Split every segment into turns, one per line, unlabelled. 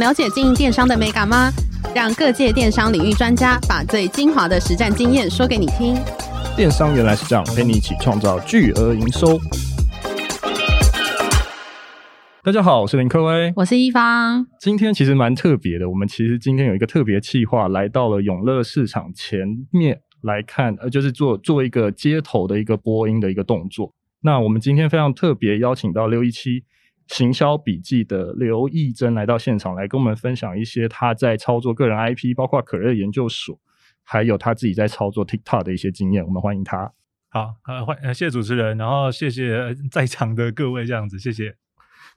了解经营电商的美感吗？让各界电商领域专家把最精华的实战经验说给你听。
电商原来是这样，陪你一起创造巨额营收。大家好，我是林科威，
我是一方。
今天其实蛮特别的，我们其实今天有一个特别企划，来到了永乐市场前面来看，呃，就是做做一个街头的一个播音的一个动作。那我们今天非常特别邀请到六一七行销笔记的刘亦珍来到现场，来跟我们分享一些他在操作个人 IP，包括可乐研究所，还有他自己在操作 TikTok 的一些经验。我们欢迎他。
好，呃，欢，谢谢主持人，然后谢谢在场的各位，这样子，谢谢。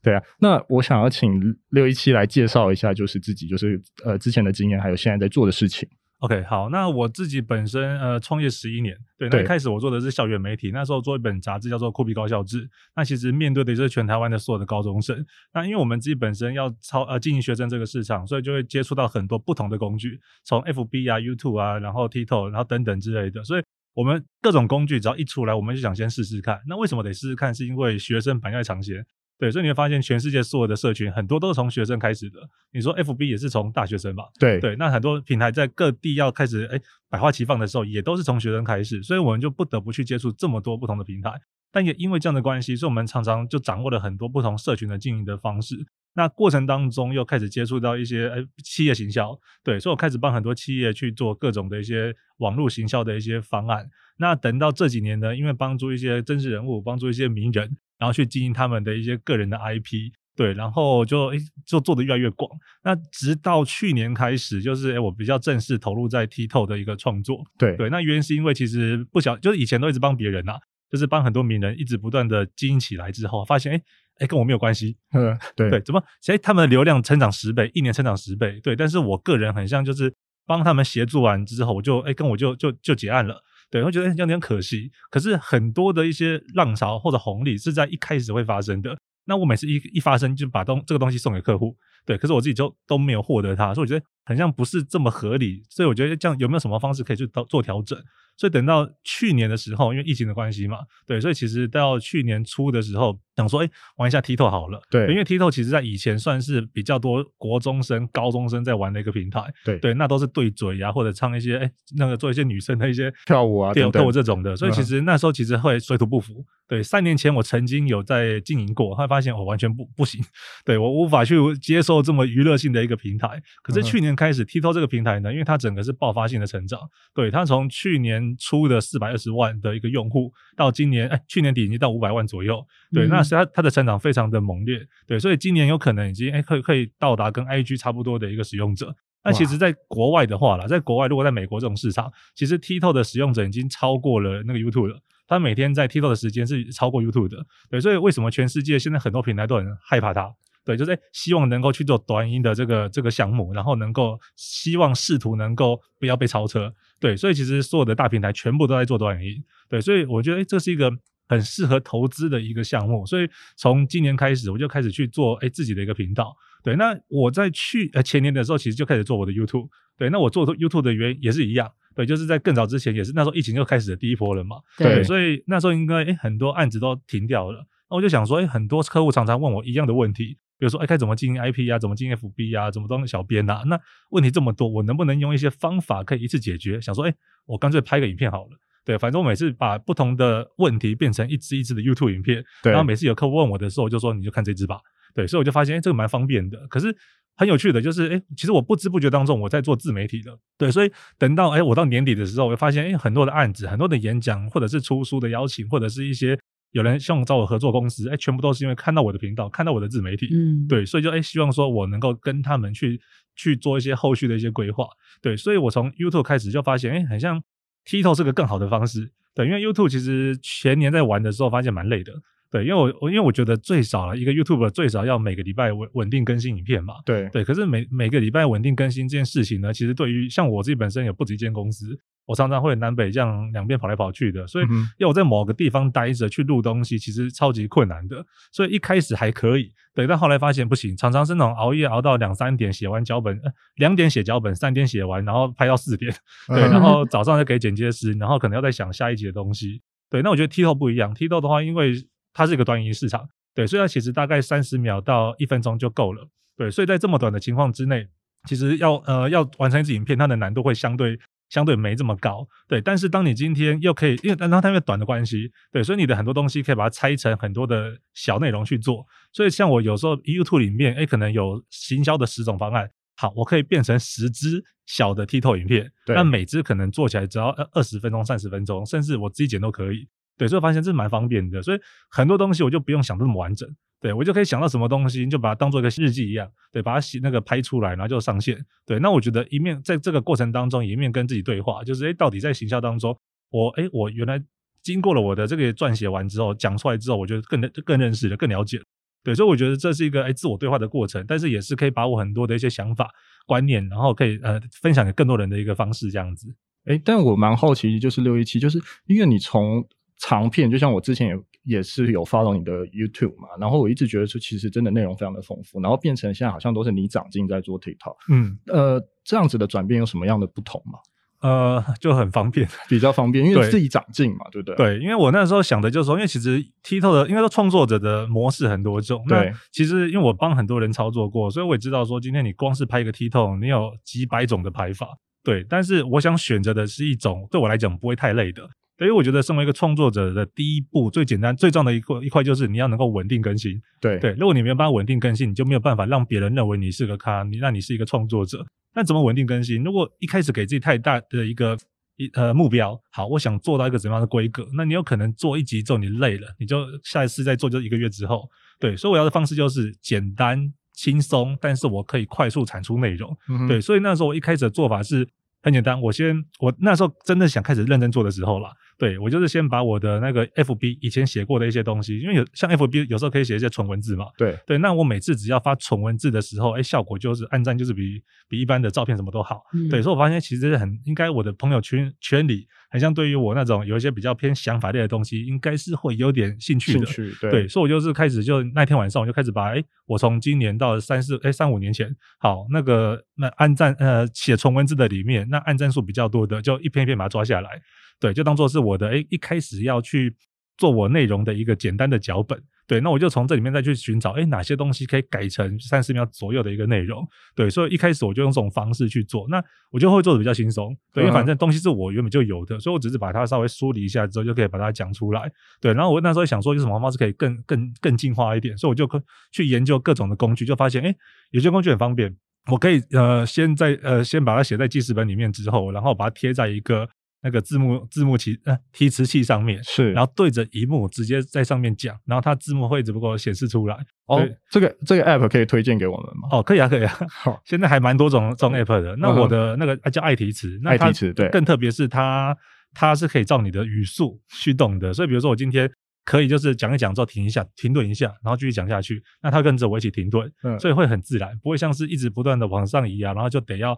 对啊，那我想要请六一七来介绍一下，就是自己，就是呃之前的经验，还有现在在做的事情。
OK，好，那我自己本身呃创业十一年，对，那一开始我做的是校园媒体，那时候做一本杂志叫做《酷比高校志》，那其实面对的就是全台湾的所有的高中生。那因为我们自己本身要操呃经营学生这个市场，所以就会接触到很多不同的工具，从 FB 啊、YouTube 啊，然后 TikTok，然后等等之类的。所以我们各种工具只要一出来，我们就想先试试看。那为什么得试试看？是因为学生本来就在尝鲜。对，所以你会发现，全世界所有的社群很多都是从学生开始的。你说 FB 也是从大学生吧？
对
对，那很多平台在各地要开始哎百花齐放的时候，也都是从学生开始。所以我们就不得不去接触这么多不同的平台。但也因为这样的关系，所以我们常常就掌握了很多不同社群的经营的方式。那过程当中又开始接触到一些哎企业行销，对，所以我开始帮很多企业去做各种的一些网络行销的一些方案。那等到这几年呢，因为帮助一些真实人物，帮助一些名人。然后去经营他们的一些个人的 IP，对，然后就诶就做的越来越广。那直到去年开始，就是诶我比较正式投入在 TikTok 的一个创作，
对
对。那原因是因为其实不晓，就是以前都一直帮别人呐，就是帮很多名人一直不断的经营起来之后，发现诶诶跟我没有关系，
嗯，对
对，怎么？诶他们的流量成长十倍，一年成长十倍，对。但是我个人很像就是帮他们协助完之后，我就诶跟我就就就结案了。对，会觉得有点可惜。可是很多的一些浪潮或者红利是在一开始会发生的。那我每次一一发生就把东这个东西送给客户，对，可是我自己就都没有获得它，所以我觉得很像不是这么合理。所以我觉得这样有没有什么方式可以去做调整？所以等到去年的时候，因为疫情的关系嘛，对，所以其实到去年初的时候，想说，哎，玩一下 TikTok 好了，
对，
因为 TikTok 其实在以前算是比较多国中生、高中生在玩的一个平台，
对，
对，那都是对嘴呀、啊，或者唱一些，哎，那个做一些女生的一些
跳舞啊，跳
舞这种的，所以其实那时候其实会水土不服。对，三年前我曾经有在经营过，后来发现我完全不不行，对，我无法去接受这么娱乐性的一个平台。可是去年开始，TikTok 这个平台呢，因为它整个是爆发性的成长，对，它从去年初的四百二十万的一个用户，到今年哎，去年底已经到五百万左右，对，嗯、那是它它的成长非常的猛烈，对，所以今年有可能已经哎可以可以到达跟 IG 差不多的一个使用者。那其实，在国外的话啦，在国外如果在美国这种市场，其实 TikTok 的使用者已经超过了那个 YouTube 了。他每天在 TikTok 的时间是超过 YouTube 的，对，所以为什么全世界现在很多平台都很害怕它？对，就是希望能够去做短音的这个这个项目，然后能够希望试图能够不要被超车，对，所以其实所有的大平台全部都在做短音，对，所以我觉得诶这是一个很适合投资的一个项目，所以从今年开始我就开始去做哎自己的一个频道，对，那我在去呃前年的时候其实就开始做我的 YouTube，对，那我做 YouTube 的原因也是一样。对，就是在更早之前，也是那时候疫情就开始的第一波了嘛。
对，
对，所以那时候应该诶很多案子都停掉了。那我就想说，哎很多客户常常问我一样的问题，比如说，哎该怎么经营 IP 啊？怎么经营 FB 啊？怎么当小编啊？那问题这么多，我能不能用一些方法可以一次解决？想说，哎我干脆拍个影片好了。对，反正我每次把不同的问题变成一支一支的 YouTube 影片，然后每次有客户问我的时候，我就说你就看这支吧。对，所以我就发现，诶这个蛮方便的。可是。很有趣的，就是诶，其实我不知不觉当中我在做自媒体了，对，所以等到诶我到年底的时候，我就发现诶很多的案子，很多的演讲，或者是出书的邀请，或者是一些有人希望找我合作公司，诶全部都是因为看到我的频道，看到我的自媒体，嗯，对，所以就诶希望说我能够跟他们去去做一些后续的一些规划，对，所以我从 YouTube 开始就发现，诶很像 TikTok 是个更好的方式，对，因为 YouTube 其实前年在玩的时候发现蛮累的。对，因为我我因为我觉得最少了一个 YouTube 最少要每个礼拜稳稳定更新影片嘛。
对
对，可是每每个礼拜稳定更新这件事情呢，其实对于像我自己本身有不止一间公司，我常常会南北这样两边跑来跑去的，所以要我在某个地方待着去录东西，其实超级困难的。所以一开始还可以，对，但后来发现不行，常常是那种熬夜熬到两三点写完脚本，呃，两点写脚本，三点写完，然后拍到四点，对，然后早上再给剪接师，然后可能要再想下一集的东西。对，那我觉得 TikTok 不一样，TikTok 的话，因为它是一个短影音市场，对，所以它其实大概三十秒到一分钟就够了，对，所以在这么短的情况之内，其实要呃要完成一支影片，它的难度会相对相对没这么高，对。但是当你今天又可以，因为然后它因为短的关系，对，所以你的很多东西可以把它拆成很多的小内容去做。所以像我有时候 YouTube 里面，哎，可能有行销的十种方案，好，我可以变成十支小的 TikTok 影片，对，那每支可能做起来只要二十分钟、三十分钟，甚至我自己剪都可以。对，所以我发现这是蛮方便的，所以很多东西我就不用想这么完整，对，我就可以想到什么东西，就把它当做一个日记一样，对，把它写那个拍出来，然后就上线。对，那我觉得一面在这个过程当中，一面跟自己对话，就是诶，到底在行销当中，我诶，我原来经过了我的这个撰写完之后，讲出来之后，我觉得更更认识了，更了解了。对，所以我觉得这是一个诶自我对话的过程，但是也是可以把我很多的一些想法、观念，然后可以呃分享给更多人的一个方式，这样子。
诶，但我蛮好奇，就是六一七，就是因为你从长片就像我之前也也是有 follow 你的 YouTube 嘛，然后我一直觉得说其实真的内容非常的丰富，然后变成现在好像都是你长进在做 TikTok，
嗯，
呃，这样子的转变有什么样的不同吗？
呃，就很方便，
比较方便，因为自己长进嘛，对不对？
对，因为我那时候想的就是说，因为其实 TikTok 的应该说创作者的模式很多种，
对，
其实因为我帮很多人操作过，所以我也知道说，今天你光是拍一个 TikTok，你有几百种的拍法，对，但是我想选择的是一种对我来讲不会太累的。所以我觉得，身为一个创作者的第一步，最简单、最重要的一块一块，就是你要能够稳定更新。
对
对，如果你没有办法稳定更新，你就没有办法让别人认为你是个咖，你那你是一个创作者。那怎么稳定更新？如果一开始给自己太大的一个一呃目标，好，我想做到一个怎么样的规格，那你有可能做一集之后你累了，你就下一次再做，就一个月之后。对，所以我要的方式就是简单轻松，但是我可以快速产出内容。嗯。对，所以那时候我一开始的做法是很简单，我先我那时候真的想开始认真做的时候啦。对，我就是先把我的那个 FB 以前写过的一些东西，因为有像 FB 有时候可以写一些纯文字嘛。
对
对，那我每次只要发纯文字的时候，哎，效果就是按赞就是比比一般的照片什么都好。嗯、对，所以我发现其实很应该我的朋友圈圈里，很像对于我那种有一些比较偏想法类的东西，应该是会有点兴趣的。
兴趣对，
对，所以我就是开始就那天晚上我就开始把哎，我从今年到三四哎三五年前，好那个那按赞呃写纯文字的里面，那按赞数比较多的，就一篇一篇把它抓下来。对，就当做是我的哎，一开始要去做我内容的一个简单的脚本。对，那我就从这里面再去寻找，诶，哪些东西可以改成三十秒左右的一个内容。对，所以一开始我就用这种方式去做，那我就会做的比较轻松。对，因为反正东西是我原本就有的，所以我只是把它稍微梳理一下之后，就可以把它讲出来。对，然后我那时候想说，有什么方式可以更更更进化一点，所以我就去研究各种的工具，就发现，诶，有些工具很方便，我可以呃先在呃先把它写在记事本里面之后，然后把它贴在一个。那个字幕字幕器呃提词器上面
是，
然后对着萤幕直接在上面讲，然后它字幕会只不过显示出来。
哦，这个这个 app 可以推荐给我们吗？
哦，可以啊，可以啊。好，现在还蛮多种这种 app 的。那我的那个叫爱提词，爱提词对，更特别是它它是可以照你的语速驱动的。所以比如说我今天可以就是讲一讲之后停一下，停顿一下，然后继续讲下去，那它跟着我一起停顿，嗯，所以会很自然，不会像是一直不断的往上移啊，然后就得要。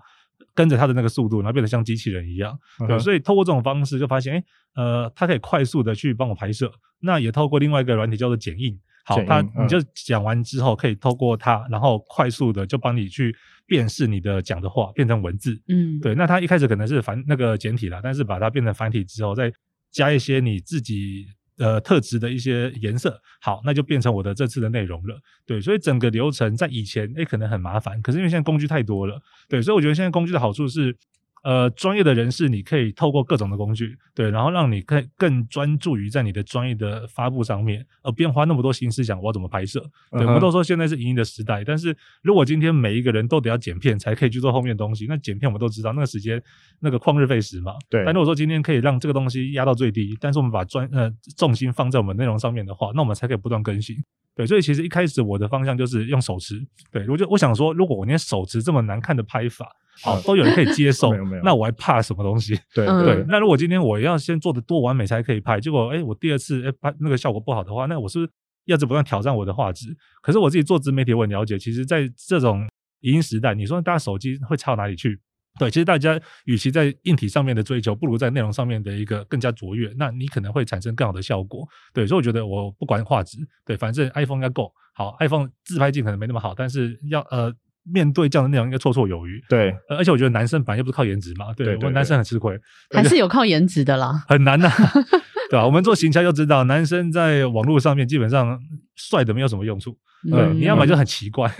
跟着它的那个速度，然后变得像机器人一样，对，嗯、所以透过这种方式就发现，诶呃，它可以快速的去帮我拍摄。那也透过另外一个软体叫做剪映，好，它你就讲完之后，可以透过它，然后快速的就帮你去辨识你的讲的话变成文字，嗯，对。那它一开始可能是繁那个简体啦，但是把它变成繁体之后，再加一些你自己。呃，特质的一些颜色，好，那就变成我的这次的内容了。对，所以整个流程在以前，诶，可能很麻烦，可是因为现在工具太多了，对，所以我觉得现在工具的好处是。呃，专业的人士，你可以透过各种的工具，对，然后让你更更专注于在你的专业的发布上面，而不用花那么多心思想我要怎么拍摄。对，我们都说现在是影音的时代，但是如果今天每一个人都得要剪片才可以去做后面的东西，那剪片我们都知道那个时间那个旷日费时嘛。对。但如果说今天可以让这个东西压到最低，但是我们把专呃重心放在我们内容上面的话，那我们才可以不断更新。对，所以其实一开始我的方向就是用手持。对，我就我想说，如果我连手持这么难看的拍法。好，都有人可以接受，没有没有，那我还怕什么东西？对对，那如果今天我要先做的多完美才可以拍，结果哎，我第二次哎拍那个效果不好的话，那我是不是要不断挑战我的画质？可是我自己做自媒体，我很了解，其实在这种影音时代，你说大家手机会差到哪里去？对，其实大家与其在硬体上面的追求，不如在内容上面的一个更加卓越，那你可能会产生更好的效果。对，所以我觉得我不管画质，对，反正 iPhone 应该够好，iPhone 自拍镜可能没那么好，但是要呃。面对这样的内容应该绰绰有余，
对，
而且我觉得男生本来又不是靠颜值嘛，对，对，对，对，我们男生很吃亏，
还是有靠颜值的啦，
很难呐、啊，对吧？我们做行销就知道，男生在网络上面基本上帅的没有什么用处，
嗯、
对，你要么就很奇怪，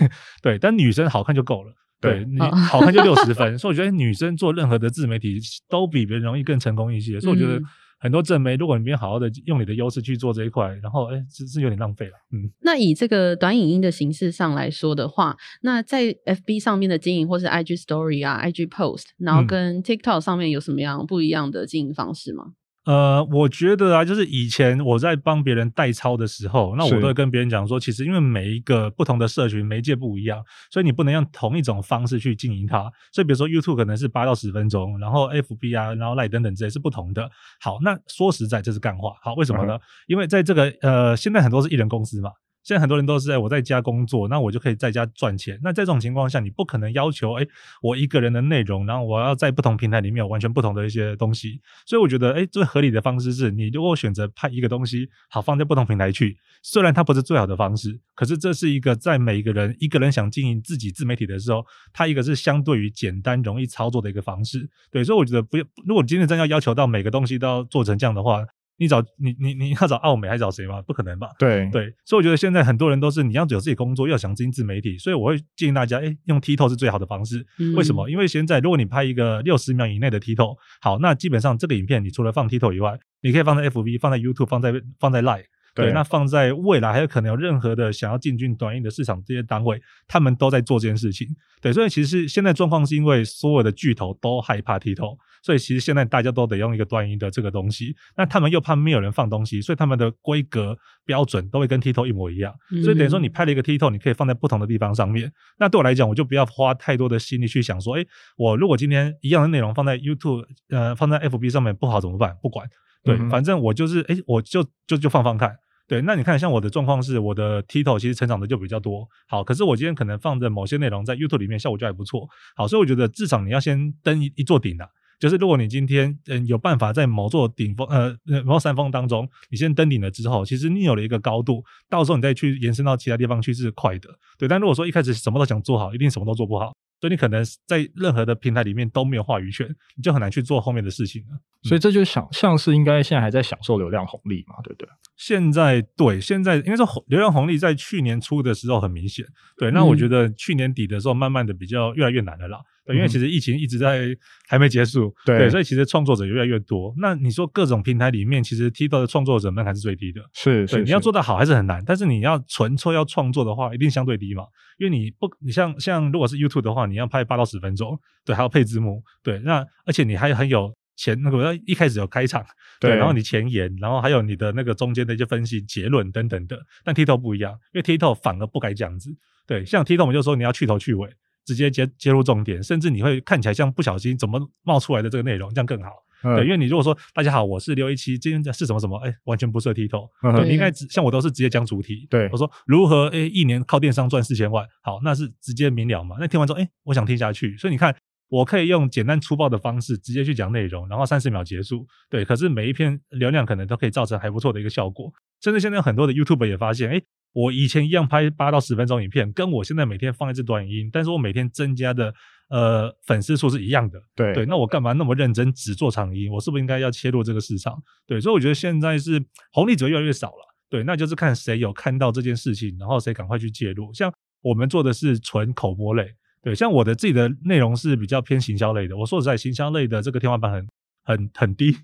对，但女生好看就够了，对，对。你好看就六十分，所以我觉得女生做任何的自媒体都比别人容易更成功一些，所以我觉得。很多正媒，如果你没有好好的用你的优势去做这一块，然后哎，是是有点浪费了。嗯，
那以这个短影音的形式上来说的话，那在 FB 上面的经营，或是 IG Story 啊、IG Post，然后跟 TikTok 上面有什么样不一样的经营方式吗？
呃，我觉得啊，就是以前我在帮别人代操的时候，那我都会跟别人讲说，其实因为每一个不同的社群媒介不一样，所以你不能用同一种方式去经营它。所以比如说 YouTube 可能是八到十分钟，然后 FB 啊，然后 Line 等等这些是不同的。好，那说实在这是干话。好，为什么呢？嗯、因为在这个呃，现在很多是艺人公司嘛。现在很多人都是在我在家工作，那我就可以在家赚钱。那在这种情况下，你不可能要求，哎，我一个人的内容，然后我要在不同平台里面有完全不同的一些东西。所以我觉得，哎，最合理的方式是你如果选择拍一个东西，好放在不同平台去。虽然它不是最好的方式，可是这是一个在每一个人一个人想经营自己自媒体的时候，它一个是相对于简单容易操作的一个方式。对，所以我觉得不要，如果今天真要要求到每个东西都要做成这样的话。你找你你你要找澳美还是找谁吗？不可能吧？
对
对，所以我觉得现在很多人都是你要有自己工作，要想经营自媒体，所以我会建议大家，诶，用 TikTok 是最好的方式。嗯、为什么？因为现在如果你拍一个六十秒以内的 TikTok，好，那基本上这个影片你除了放 TikTok 以外，你可以放在 FB、放在 YouTube、放在放在 Line。对，那放在未来还有可能有任何的想要进军短影的市场这些单位，他们都在做这件事情。对，所以其实现在状况是因为所有的巨头都害怕 TikTok，所以其实现在大家都得用一个端一的这个东西。那他们又怕没有人放东西，所以他们的规格标准都会跟 TikTok 一模一样。所以等于说你拍了一个 TikTok，你可以放在不同的地方上面。那对我来讲，我就不要花太多的心力去想说，哎，我如果今天一样的内容放在 YouTube，呃，放在 FB 上面不好怎么办？不管，对，反正我就是，哎，我就就就放放看。对，那你看，像我的状况是，我的 TikTok 其实成长的就比较多。好，可是我今天可能放的某些内容在 YouTube 里面效果就还不错。好，所以我觉得至少你要先登一一座顶啊。就是如果你今天嗯有办法在某座顶峰呃某山峰当中，你先登顶了之后，其实你有了一个高度，到时候你再去延伸到其他地方去是快的。对，但如果说一开始什么都想做好，一定什么都做不好。所以你可能在任何的平台里面都没有话语权，你就很难去做后面的事情了。
所以这就想像是应该现在还在享受流量红利嘛，对不对？
现在对，现在应该说流量红利在去年初的时候很明显。对，那我觉得去年底的时候，慢慢的比较越来越难了啦。对，因为其实疫情一直在还没结束，对，对，所以其实创作者越来越多。那你说各种平台里面，其实 TikTok 的创作者门槛是最低的，
是，
你要做得好还是很难。但是你要纯粹要创作的话，一定相对低嘛，因为你不，你像像如果是 YouTube 的话，你要拍八到十分钟，对，还要配字幕，对，那而且你还很有前那个要一开始有开场，对，对，然后你前言，然后还有你的那个中间的一些分析结论等等的。但 TikTok 不一样，因为 TikTok 反而不该这样子，对，像 TikTok 我们就说你要去头去尾。直接接接入重点，甚至你会看起来像不小心怎么冒出来的这个内容，这样更好。嗯、对，因为你如果说大家好，我是刘一七，今天是什么什么，哎，完全不适合 TikTok。嗯、对，你应该像我都是直接讲主题。对，我说如何哎一年靠电商赚四千万，好，那是直接明了嘛。那听完之后，哎，我想听下去。所以你看，我可以用简单粗暴的方式直接去讲内容，然后三十秒结束。对，可是每一篇流量可能都可以造成还不错的一个效果。甚至现在很多的 YouTuber 也发现，哎。我以前一样拍八到十分钟影片，跟我现在每天放一支短影音，但是我每天增加的呃粉丝数是一样的。对对，那我干嘛那么认真只做长音？我是不是应该要切入这个市场？对，所以我觉得现在是红利者越来越少了。对，那就是看谁有看到这件事情，然后谁赶快去介入。像我们做的是纯口播类，对，像我的自己的内容是比较偏行销类的。我说实在，行销类的这个天花板很很很低。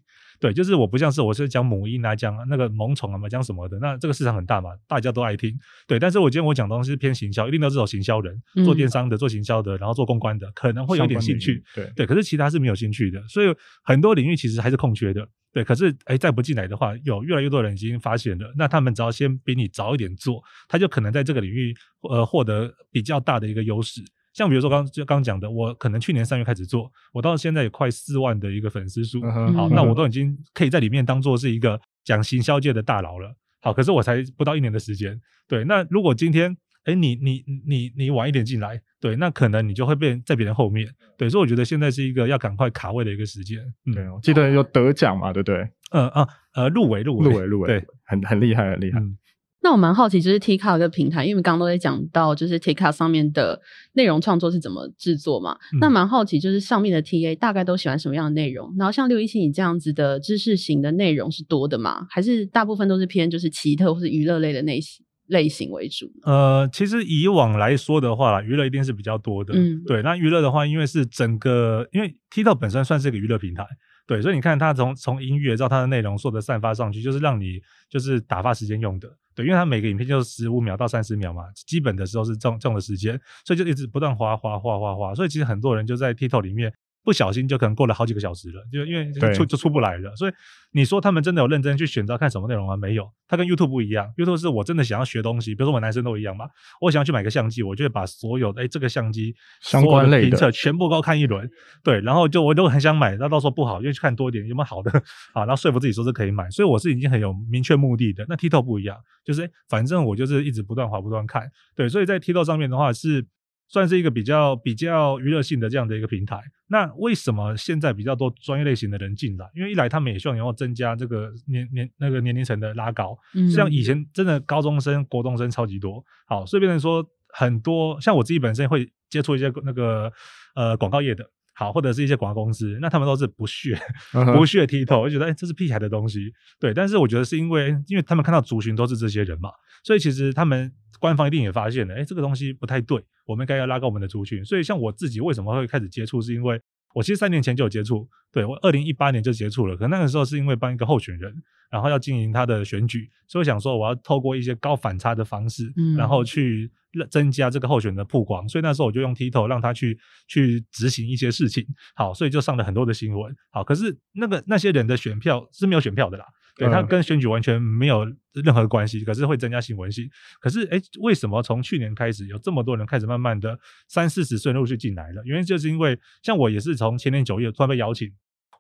对，就是我不像是我是讲母婴啊，讲那个萌宠啊嘛，讲什么的，那这个市场很大嘛，大家都爱听。对，但是我今天我讲东西是偏行销，一定都是走行销人，做电商的，做行销的，然后做公关的，可能会有点兴趣。对对，可是其他是没有兴趣的，所以很多领域其实还是空缺的。对，可是哎，再不进来的话，有越来越多人已经发现了，那他们只要先比你早一点做，他就可能在这个领域呃获得比较大的一个优势。像比如说刚就刚讲的，我可能去年三月开始做，我到现在有快四万的一个粉丝数，好，那我都已经可以在里面当做是一个讲行销界的大佬了。好，可是我才不到一年的时间，对。那如果今天，哎，你你你你晚一点进来，对，那可能你就会被在别人后面，对。所以我觉得现在是一个要赶快卡位的一个时间。嗯，
对，我记得有得奖嘛，对不对？
嗯啊呃，入围入围
入围入围，对，很很厉害很厉害。嗯
那我蛮好奇，就是 TikTok 这个平台，因为刚刚都在讲到，就是 TikTok 上面的内容创作是怎么制作嘛。嗯、那蛮好奇，就是上面的 TA 大概都喜欢什么样的内容？然后像六一七你这样子的知识型的内容是多的吗？还是大部分都是偏就是奇特或是娱乐类的类型类型为主？
呃，其实以往来说的话，娱乐一定是比较多的。嗯，对。那娱乐的话，因为是整个，因为 TikTok 本身算是一个娱乐平台。对，所以你看它从从音乐到它的内容，所有的散发上去，就是让你就是打发时间用的。对，因为它每个影片就是十五秒到三十秒嘛，基本的时候是这种这种的时间，所以就一直不断滑滑滑滑滑。所以其实很多人就在 TikTok 里面。不小心就可能过了好几个小时了，就因为出就出不来了。所以你说他们真的有认真去选择看什么内容吗？没有，它跟 YouTube 不一样。YouTube 是我真的想要学东西，比如说我们男生都一样嘛，我想要去买个相机，我就会把所有的哎这个相机
相关类的评测
全部都看一轮，对，然后就我都很想买，那到时候不好，就去看多一点有没有好的，啊，然后说服自己说是可以买。所以我是已经很有明确目的的。那 TikTok 不一样，就是反正我就是一直不断滑不断看，对，所以在 TikTok 上面的话是。算是一个比较比较娱乐性的这样的一个平台。那为什么现在比较多专业类型的人进来？因为一来他们也希望能够增加这个年年那个年龄层的拉高。嗯，像以前真的高中生、国中生超级多。好，所以变成说很多像我自己本身会接触一些那个呃广告业的，好，或者是一些广告公司，那他们都是不屑、uh. 不屑剔透，我觉得哎、欸、这是屁孩的东西。对，但是我觉得是因为因为他们看到族群都是这些人嘛，所以其实他们。官方一定也发现了，哎、欸，这个东西不太对，我们应该要拉高我们的族群。所以，像我自己为什么会开始接触，是因为我其实三年前就有接触，对，我二零一八年就接触了。可那个时候是因为帮一个候选人，然后要经营他的选举，所以我想说我要透过一些高反差的方式，嗯、然后去增加这个候选人的曝光。所以那时候我就用 TikTok 让他去去执行一些事情。好，所以就上了很多的新闻。好，可是那个那些人的选票是没有选票的啦。对，它跟选举完全没有任何关系，可是会增加新闻性。可是，哎，为什么从去年开始有这么多人开始慢慢的三四十岁陆续进来了？原因就是因为像我也是从前年九月突然被邀请，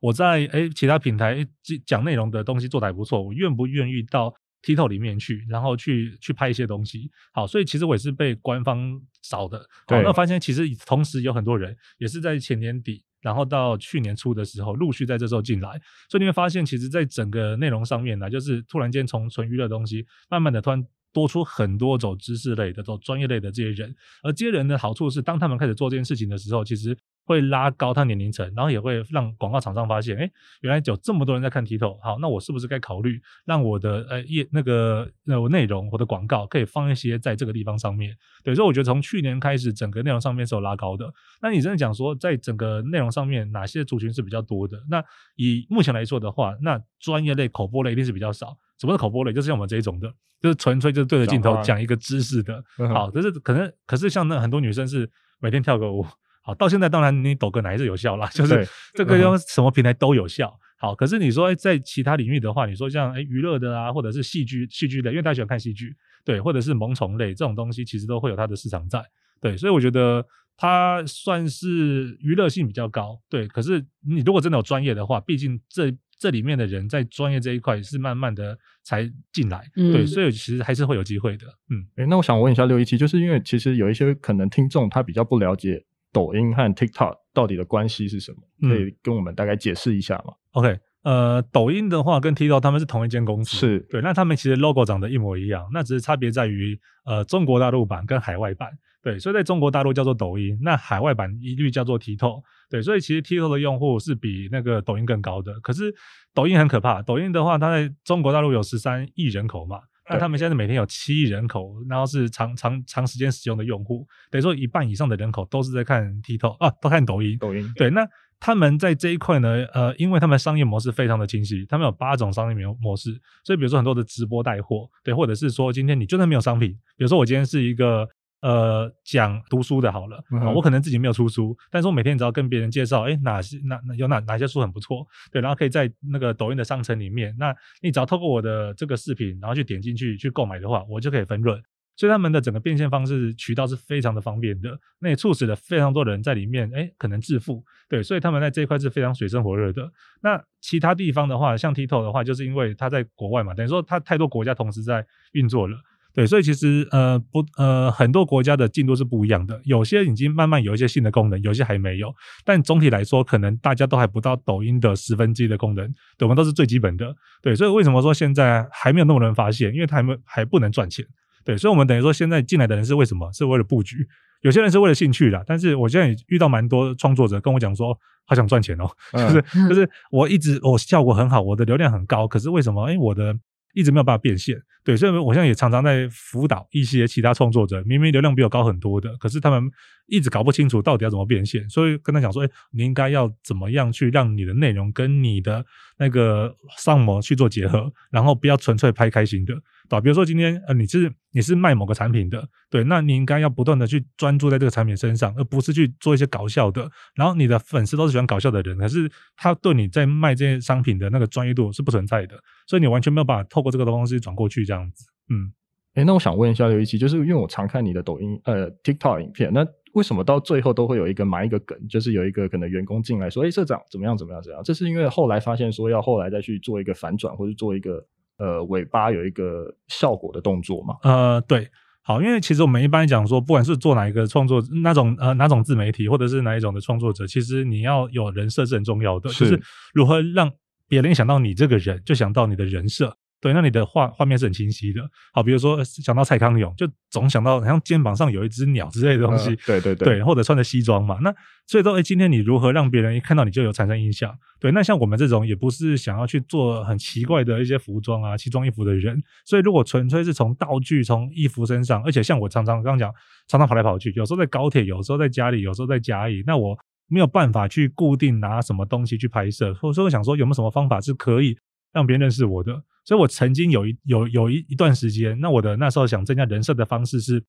我在哎其他平台讲内容的东西做的还不错，我愿不愿意到 TikTok 里面去，然后去去拍一些东西？好，所以其实我也是被官方找的。好，对那发现其实同时有很多人也是在前年底。然后到去年初的时候，陆续在这时候进来，所以你会发现，其实，在整个内容上面呢，就是突然间从纯娱乐东西，慢慢的突然多出很多走知识类的、走专业类的这些人，而这些人的好处是，当他们开始做这件事情的时候，其实。会拉高他年龄层，然后也会让广告厂商发现，哎，原来有这么多人在看 TikTok，好，那我是不是该考虑让我的呃业那个那个内容或者广告可以放一些在这个地方上面？对，所以我觉得从去年开始，整个内容上面是有拉高的。那你真的讲说，在整个内容上面哪些族群是比较多的？那以目前来说的话，那专业类、口播类一定是比较少。什么是口播类？就是像我们这一种的，就是纯粹就是对着镜头讲一个知识的。好，可是可能可是像那很多女生是每天跳个舞。好，到现在当然你抖个奶是有效啦，就是这个用什么平台都有效。好，可是你说在其他领域的话，你说像诶娱乐的啊，或者是戏剧戏剧类，因为大家喜欢看戏剧，对，或者是萌宠类这种东西，其实都会有它的市场在。对，所以我觉得它算是娱乐性比较高。对，可是你如果真的有专业的话，毕竟这这里面的人在专业这一块是慢慢的才进来。嗯、对，所以其实还是会有机会的。嗯，诶，那我想问一下六一七，就是因为其实有一些可能听众他比较不了解。抖音和 TikTok 到底的关系是什么？可以跟我们大概解释一下吗？嗯，OK，呃，抖音的话跟 TikTok 他们是同一间公司，是对，那他们其实 logo 长得一模一样，那只是差别在于呃中国大陆版跟海外版，对，所以在中国大陆叫做抖音，那海外版一律叫做 TikTok，对，所以其实 TikTok 的用户是比那个抖音更高的，可是抖音很可怕，抖音的话它在中国大陆有十三亿人口嘛。那他们现在每天有七亿人口，然后是长长长时间使用的用户，等于说一半以上的人口都是在看 TikTok 啊，都看抖音。抖音对，那他们在这一块呢，呃，因为他们商业模式非常的清晰，他们有八种商业模模式，所以比如说很多的直播带货，对，或者是说今天你就算没有商品，比如说我今天是一个。呃，讲读书的好了，我可能自己没有出书，但是我每天只要跟别人介绍，哎，哪些哪有哪哪些书很不错，对，然后可以在那个抖音的商城里面，那你只要透过我的这个视频，然后去点进去去购买的话，我就可以分润，所以他们的整个变现方式渠道是非常的方便的，那也促使了非常多的人在里面，哎，可能致富，对，所以他们在这一块是非常水深火热的。那其他地方的话，像 TikTok 的话，就是因为它在国外嘛，等于说它太多国家同时在运作了。对，所以其实呃不呃很多国家的进度是不一样的，有些已经慢慢有一些新的功能，有些还没有。但总体来说，可能大家都还不到抖音的十分之一的功能，对，我们都是最基本的。对，所以为什么说现在还没有那么多人发现？因为他还没还不能赚钱。对，所以我们等于说现在进来的人是为什么？是为了布局。有些人是为了兴趣的，但是我现在也遇到蛮多创作者跟我讲说，好想赚钱哦，就是就是我一直我效果很好，我的流量很高，可是为什么？哎，我的。一直没有办法变现。对，所以我现在也常常在辅导一些其他创作者，明明流量比我高很多的，可是他们一直搞不清楚到底要怎么变现，所以跟他讲说，哎，你应该要怎么样去让你的内容跟你的那个上模去做结合，然后不要纯粹拍开心的。对，比如说今天呃，你是你是卖某个产品的，对，那你应该要不断的去专注在这个产品身上，而不是去做一些搞笑的。然后你的粉丝都是喜欢搞笑的人，可是他对你在卖这些商品的那个专业度是不存在的，所以你完全没有办法透过这个东西转过去这样子。嗯，
哎，那我想问一下刘一奇，就是因为我常看你的抖音呃 TikTok 影片，那为什么到最后都会有一个埋一个梗，就是有一个可能员工进来说，哎，社长怎么样怎么样怎么样？这是因为后来发现说要后来再去做一个反转，或者做一个。呃，尾巴有一个效果的动作嘛？
呃，对，好，因为其实我们一般讲说，不管是做哪一个创作，那种呃哪种自媒体，或者是哪一种的创作者，其实你要有人设是很重要的，是就是如何让别人想到你这个人，就想到你的人设。对，那你的画画面是很清晰的。好，比如说想到蔡康永，就总想到好像肩膀上有一只鸟之类的东西。呃、对对对，对，或者穿着西装嘛。那所以说，哎，今天你如何让别人一看到你就有产生印象？对，那像我们这种也不是想要去做很奇怪的一些服装啊、奇装异服的人。所以如果纯粹是从道具、从衣服身上，而且像我常常刚刚讲，常常跑来跑去，有时候在高铁，有时候在家里，有时候在家里，那我没有办法去固定拿什么东西去拍摄，或者说我想说有没有什么方法是可以让别人认识我的？所以我曾经有一有有一一段时间，那我的那时候想增加人设的方式是，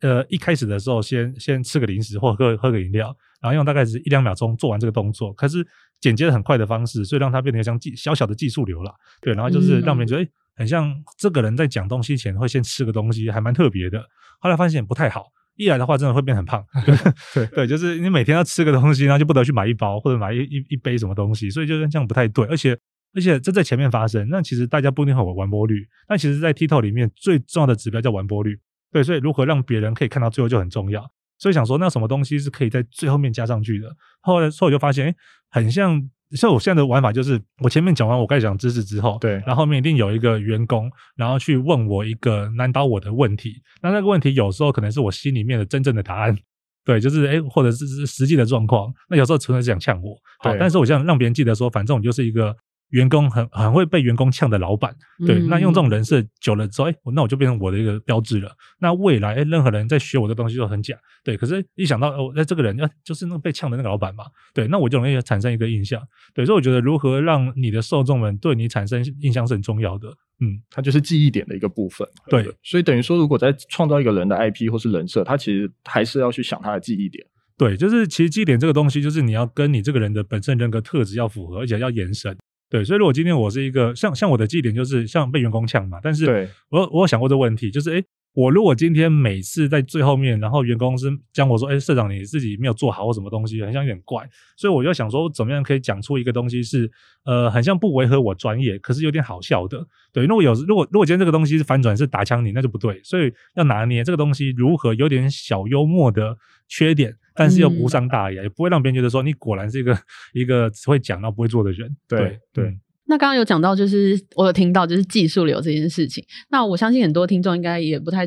呃，一开始的时候先先吃个零食或喝喝个饮料，然后用大概是一两秒钟做完这个动作，可是剪接的很快的方式，所以让它变成像技小小的技术流了，对，然后就是让别人觉得诶很像这个人在讲东西前会先吃个东西，还蛮特别的。后来发现不太好，一来的话真的会变很胖，对。对，就是你每天要吃个东西，然后就不得去买一包或者买一一一杯什么东西，所以就是这样不太对，而且。而且这在前面发生，那其实大家不一定会有完播率。但其实，在 TikTok 里面最重要的指标叫完播率。对，所以如何让别人可以看到最后就很重要。所以想说，那什么东西是可以在最后面加上去的？后来，后我就发现，哎，很像像我现在的玩法，就是我前面讲完我该讲知识之后，对，然后后面一定有一个员工，然后去问我一个难倒我的问题。那那个问题有时候可能是我心里面的真正的答案，对，就是哎，或者是实际的状况。那有时候纯粹是想呛我，好，但是我想让别人记得说，反正我就是一个。员工很很会被员工呛的老板，对，嗯、那用这种人设久了之后，哎，那我就变成我的一个标志了。那未来，哎，任何人在学我的东西都很假，对。可是，一想到哦，那这个人要就是那个被呛的那个老板嘛，对，那我就容易产生一个印象，对。所以我觉得，如何让你的受众们对你产生印象是很重要的。嗯，
它就是记忆点的一个部分。对，对，所以等于说，如果在创造一个人的 IP 或是人设，他其实还是要去想他的记忆点。
对，就是其实记忆点这个东西，就是你要跟你这个人的本身人格特质要符合，而且要延伸。对，所以如果今天我是一个像像我的绩点就是像被员工呛嘛，但是我我有想过这个问题，就是诶我如果今天每次在最后面，然后员工是讲我说，诶社长你自己没有做好或什么东西，很像有点怪，所以我就想说，怎么样可以讲出一个东西是呃很像不违和我专业，可是有点好笑的。对，如果有如果如果今天这个东西是反转是打枪你，那就不对，所以要拿捏这个东西如何有点小幽默的缺点。但是又无伤大雅，嗯、也不会让别人觉得说你果然是一个一个只会讲然后不会做的人。对对。
那刚刚有讲到，就是我有听到就是技术流这件事情。那我相信很多听众应该也不太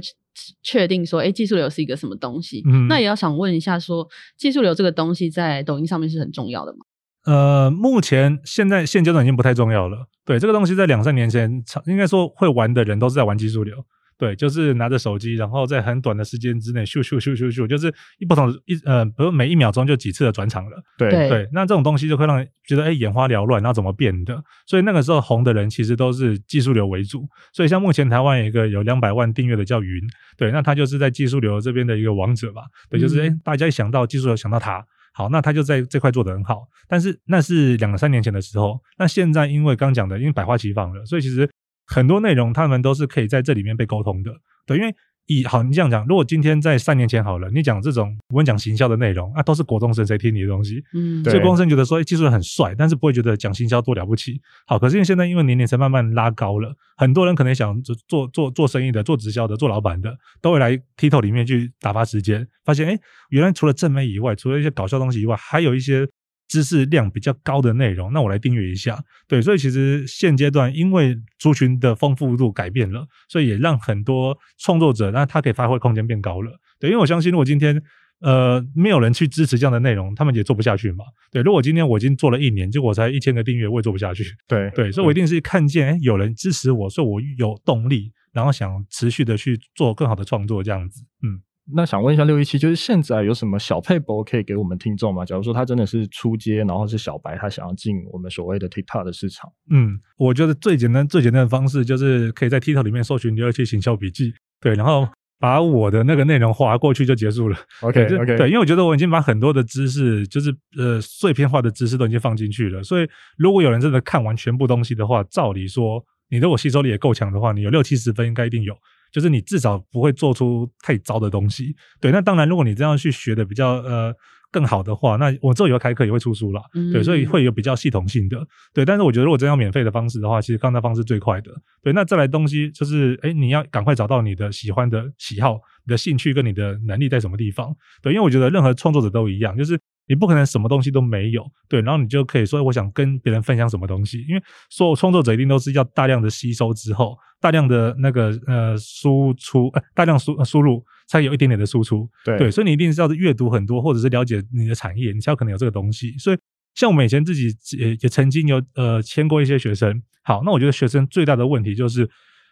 确定说，哎，技术流是一个什么东西？嗯。那也要想问一下说，说技术流这个东西在抖音上面是很重要的吗？
呃，目前现在现阶段已经不太重要了。对，这个东西在两三年前，应该说会玩的人都是在玩技术流。对，就是拿着手机，然后在很短的时间之内，咻咻咻咻咻，就是一不同的一呃，比如每一秒钟就几次的转场了。对对，那这种东西就会让人觉得哎，眼花缭乱，然后怎么变的？所以那个时候红的人其实都是技术流为主。所以像目前台湾有一个有两百万订阅的叫云，对，那他就是在技术流这边的一个王者吧。对，就是哎，大家一想到技术流想到他，好，那他就在这块做得很好。但是那是两三年前的时候，那现在因为刚讲的，因为百花齐放了，所以其实。很多内容，他们都是可以在这里面被沟通的，对，因为以好，你这样讲，如果今天在三年前好了，你讲这种我们讲行销的内容，啊，都是国中生谁听你的东西，嗯，所以国中生觉得说技术很帅，但是不会觉得讲行销多了不起。好，可是因为现在因为年龄层慢慢拉高了，很多人可能想做做做做生意的、做直销的、做老板的，都会来 TikTok 里面去打发时间，发现哎，原来除了正妹以外，除了一些搞笑东西以外，还有一些。知识量比较高的内容，那我来订阅一下。对，所以其实现阶段因为族群的丰富度改变了，所以也让很多创作者，那他可以发挥空间变高了。对，因为我相信，如果今天呃，没有人去支持这样的内容，他们也做不下去嘛。对，如果今天我已经做了一年，结果我才一千个订阅，我也做不下去。
对
对，所以我一定是看见诶有人支持我，所以我有动力，然后想持续的去做更好的创作，这样子。嗯，
那想问一下六一七，就是现在有什么小配博可以给我们听众吗？假如说他真的是出街，然后是小白，他想要进我们所谓的 TikTok 的市场，
嗯，我觉得最简单、最简单的方式就是可以在 TikTok 里面搜寻六一七行销笔记，对，然后。把我的那个内容划过去就结束了。
OK OK，
对，因为我觉得我已经把很多的知识，就是呃碎片化的知识都已经放进去了。所以如果有人真的看完全部东西的话，照理说，你如果吸收力也够强的话，你有六七十分应该一定有。就是你至少不会做出太糟的东西。对，那当然，如果你这样去学的比较呃。更好的话，那我之后以后开课也会出书啦。嗯、对，所以会有比较系统性的，对。但是我觉得，如果真要免费的方式的话，其实刚才方式最快的，对。那再来东西就是，哎，你要赶快找到你的喜欢的喜好、你的兴趣跟你的能力在什么地方，对。因为我觉得任何创作者都一样，就是你不可能什么东西都没有，对。然后你就可以说，我想跟别人分享什么东西，因为所有创作者一定都是要大量的吸收之后，大量的那个呃输出，呃大量输输入。才有一点点的输出，
对，
对，所以你一定是要阅读很多，或者是了解你的产业，你才有可能有这个东西。所以，像我们以前自己也也曾经有呃签过一些学生。好，那我觉得学生最大的问题就是，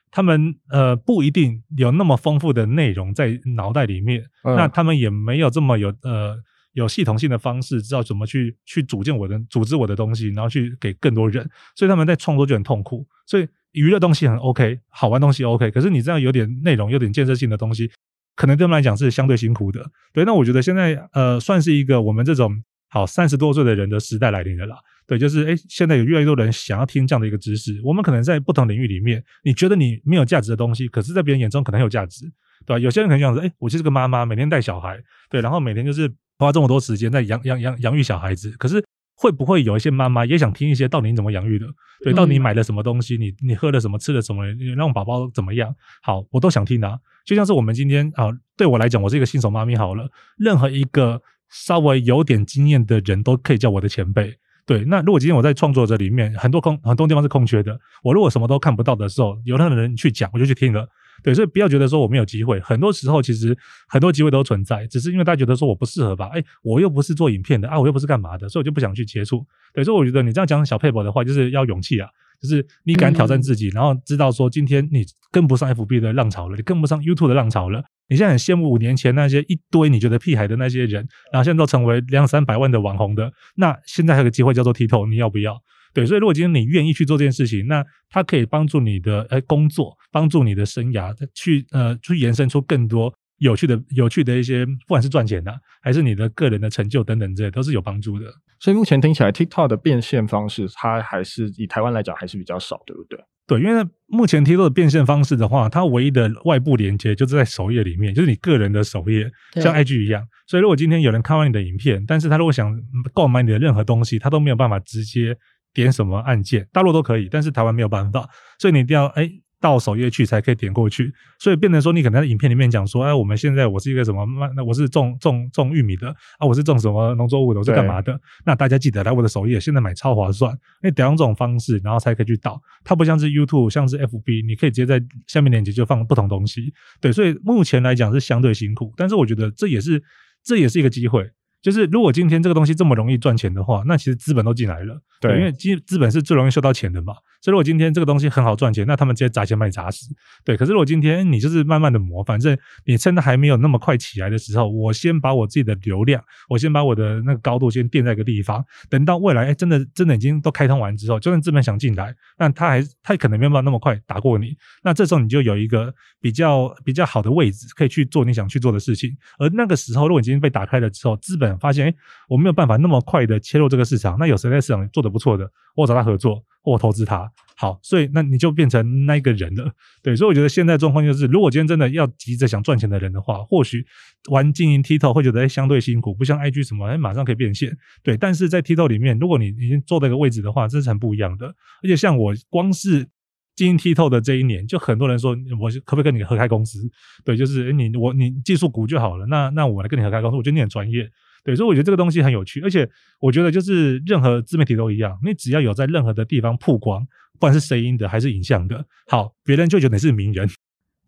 他们呃不一定有那么丰富的内容在脑袋里面，嗯、那他们也没有这么有呃有系统性的方式，知道怎么去去组建我的组织我的东西，然后去给更多人，所以他们在创作就很痛苦。所以娱乐东西很 OK，好玩东西 OK，可是你这样有点内容、有点建设性的东西。可能对他们来讲是相对辛苦的，对。那我觉得现在呃，算是一个我们这种好三十多岁的人的时代来临了啦。对，就是诶，现在有越来越多人想要听这样的一个知识。我们可能在不同领域里面，你觉得你没有价值的东西，可是在别人眼中可能有价值，对吧？有些人可能想说，诶，我就是个妈妈，每天带小孩，对，然后每天就是花这么多时间在养养养养育小孩子，可是。会不会有一些妈妈也想听一些到底你怎么养育的？对，到底你买了什么东西？你你喝了什么？吃了什么？你让宝宝怎么样？好，我都想听啊。就像是我们今天啊，对我来讲，我是一个新手妈咪。好了，任何一个稍微有点经验的人都可以叫我的前辈。对，那如果今天我在创作者里面，很多空很多地方是空缺的，我如果什么都看不到的时候，有任何人去讲，我就去听了。对，所以不要觉得说我没有机会，很多时候其实很多机会都存在，只是因为大家觉得说我不适合吧？哎，我又不是做影片的啊，我又不是干嘛的，所以我就不想去接触。对，所以我觉得你这样讲小撇步的话，就是要勇气啊，就是你敢挑战自己，然后知道说今天你跟不上 FB 的浪潮了，你跟不上 YouTube 的浪潮了。你现在很羡慕五年前那些一堆你觉得屁孩的那些人，然后现在都成为两三百万的网红的，那现在还有个机会叫做 TikTok，你要不要？对，所以如果今天你愿意去做这件事情，那它可以帮助你的呃工作，帮助你的生涯，去呃去延伸出更多有趣的、有趣的一些，不管是赚钱的、啊，还是你的个人的成就等等这些，都是有帮助的。
所以目前听起来，TikTok 的变现方式，它还是以台湾来讲还是比较少，对不对？
对，因为目前 TikTok 的变现方式的话，它唯一的外部连接就是在首页里面，就是你个人的首页，像 IG 一样。所以如果今天有人看完你的影片，但是他如果想购买你的任何东西，他都没有办法直接。点什么按键，大陆都可以，但是台湾没有办法，所以你一定要哎到首页去才可以点过去。所以变成说，你可能在影片里面讲说，哎，我们现在我是一个什么，那我是种种种玉米的啊，我是种什么农作物的，我是干嘛的？那大家记得来我的首页，现在买超划算。你得用这种方式，然后才可以去导。它不像是 YouTube，像是 FB，你可以直接在下面链接就放不同东西。对，所以目前来讲是相对辛苦，但是我觉得这也是这也是一个机会。就是如果今天这个东西这么容易赚钱的话，那其实资本都进来了，对，对，因为资资本是最容易收到钱的嘛。所以如果今天这个东西很好赚钱，那他们直接砸钱把你砸死。对，可是如果今天你就是慢慢的磨，反正你趁它还没有那么快起来的时候，我先把我自己的流量，我先把我的那个高度先垫在一个地方，等到未来哎真的真的已经都开通完之后，就算资本想进来，那他还他可能没有办法那么快打过你。那这时候你就有一个比较比较好的位置，可以去做你想去做的事情。而那个时候，如果你今天被打开了之后，资本发现哎我没有办法那么快的切入这个市场，那有谁在市场做得不错的，我找他合作。或投资他，好，所以那你就变成那一个人了，对，所以我觉得现在状况就是，如果今天真的要急着想赚钱的人的话，或许玩经营 TikTok 会觉得相对辛苦，不像 IG 什么，哎，马上可以变现，对，但是在 TikTok 里面，如果你已经坐在一个位置的话，这是很不一样的。而且像我光是经营 TikTok 的这一年，就很多人说，我可不可以跟你合开公司？对，就是你我你技术股就好了，那那我来跟你合开公司，我觉得你很专业。对，所以我觉得这个东西很有趣，而且我觉得就是任何自媒体都一样，你只要有在任何的地方曝光，不管是声音的还是影像的，好，别人就觉得你是名人，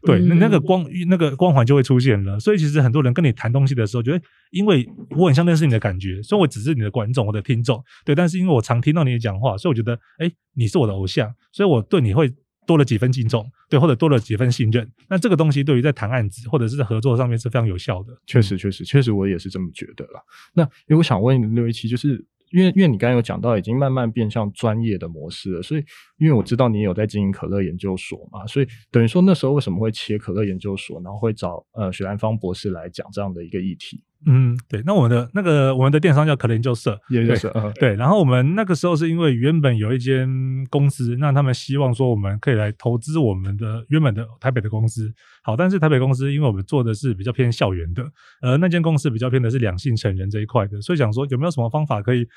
对，那那个光那个光环就会出现了。所以其实很多人跟你谈东西的时候，觉得因为我很像认识你的感觉，所以我只是你的观众我的听众。对，但是因为我常听到你的讲话，所以我觉得哎，你是我的偶像，所以我对你会多了几分敬重，对，或者多了几分信任。那这个东西对于在谈案子或者是在合作上面是非常有效的。
确实，确实，确实，我也是这么觉得啦。那因为我想问617，就是。因为因为你刚刚有讲到，已经慢慢变向专业的模式了，所以因为我知道你有在经营可乐研究所嘛，所以等于说那时候为什么会切可乐研究所，然后会找呃许兰芳博士来讲这样的一个议题？
嗯，对，那我们的那个我们的电商叫可乐研究社，
研究社，嗯，
对，然后我们那个时候是因为原本有一间公司，那他们希望说我们可以来投资我们的原本的台北的公司，好，但是台北公司因为我们做的是比较偏校园的，呃，那间公司比较偏的是两性成人这一块的，所以想说有没有什么方法可以。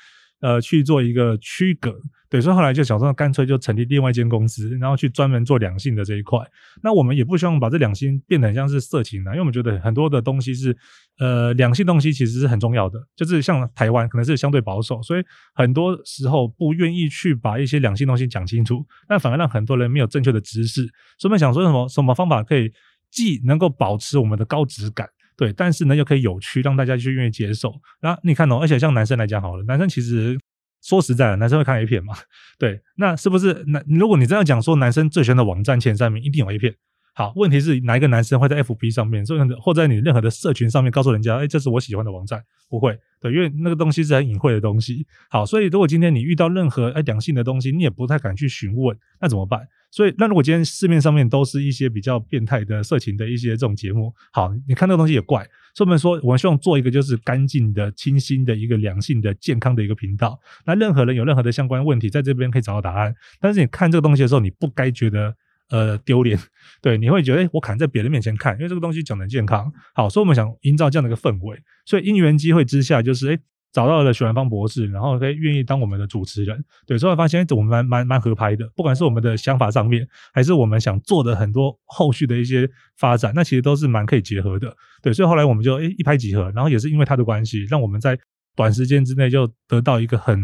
呃，去做一个区隔，对，所以后来就想说，干脆就成立另外一间公司，然后去专门做两性的这一块。那我们也不希望把这两性变得很像是色情的，因为我们觉得很多的东西是，呃，两性东西其实是很重要的，就是像台湾可能是相对保守，所以很多时候不愿意去把一些两性东西讲清楚，但反而让很多人没有正确的知识。所以我们想说什么什么方法可以既能够保持我们的高质感。对，但是呢，又可以有趣，让大家去愿意接受。那你看哦，而且像男生来讲好了，男生其实说实在的，男生会看 A 片嘛？对，那是不是？那如果你这样讲说，男生最喜欢的网站前三名一定有 A 片。好，问题是哪一个男生会在 FB 上面，或者在你任何的社群上面告诉人家，哎，这是我喜欢的网站？不会，对，因为那个东西是很隐晦的东西。好，所以如果今天你遇到任何哎两性的东西，你也不太敢去询问，那怎么办？所以，那如果今天市面上面都是一些比较变态的色情的一些这种节目，好，你看那个东西也怪。所以我们说，我希望做一个就是干净的、清新的一个良性的、健康的一个频道。那任何人有任何的相关问题，在这边可以找到答案。但是你看这个东西的时候，你不该觉得呃丢脸，对，你会觉得，我可能在别人面前看，因为这个东西讲的健康。好，所以我们想营造这样的一个氛围。所以因缘机会之下，就是诶。找到了许兰芳博士，然后可以愿意当我们的主持人，对，所以发现我们蛮蛮蛮合拍的，不管是我们的想法上面，还是我们想做的很多后续的一些发展，那其实都是蛮可以结合的，对，所以后来我们就诶一拍即合，然后也是因为他的关系，让我们在短时间之内就得到一个很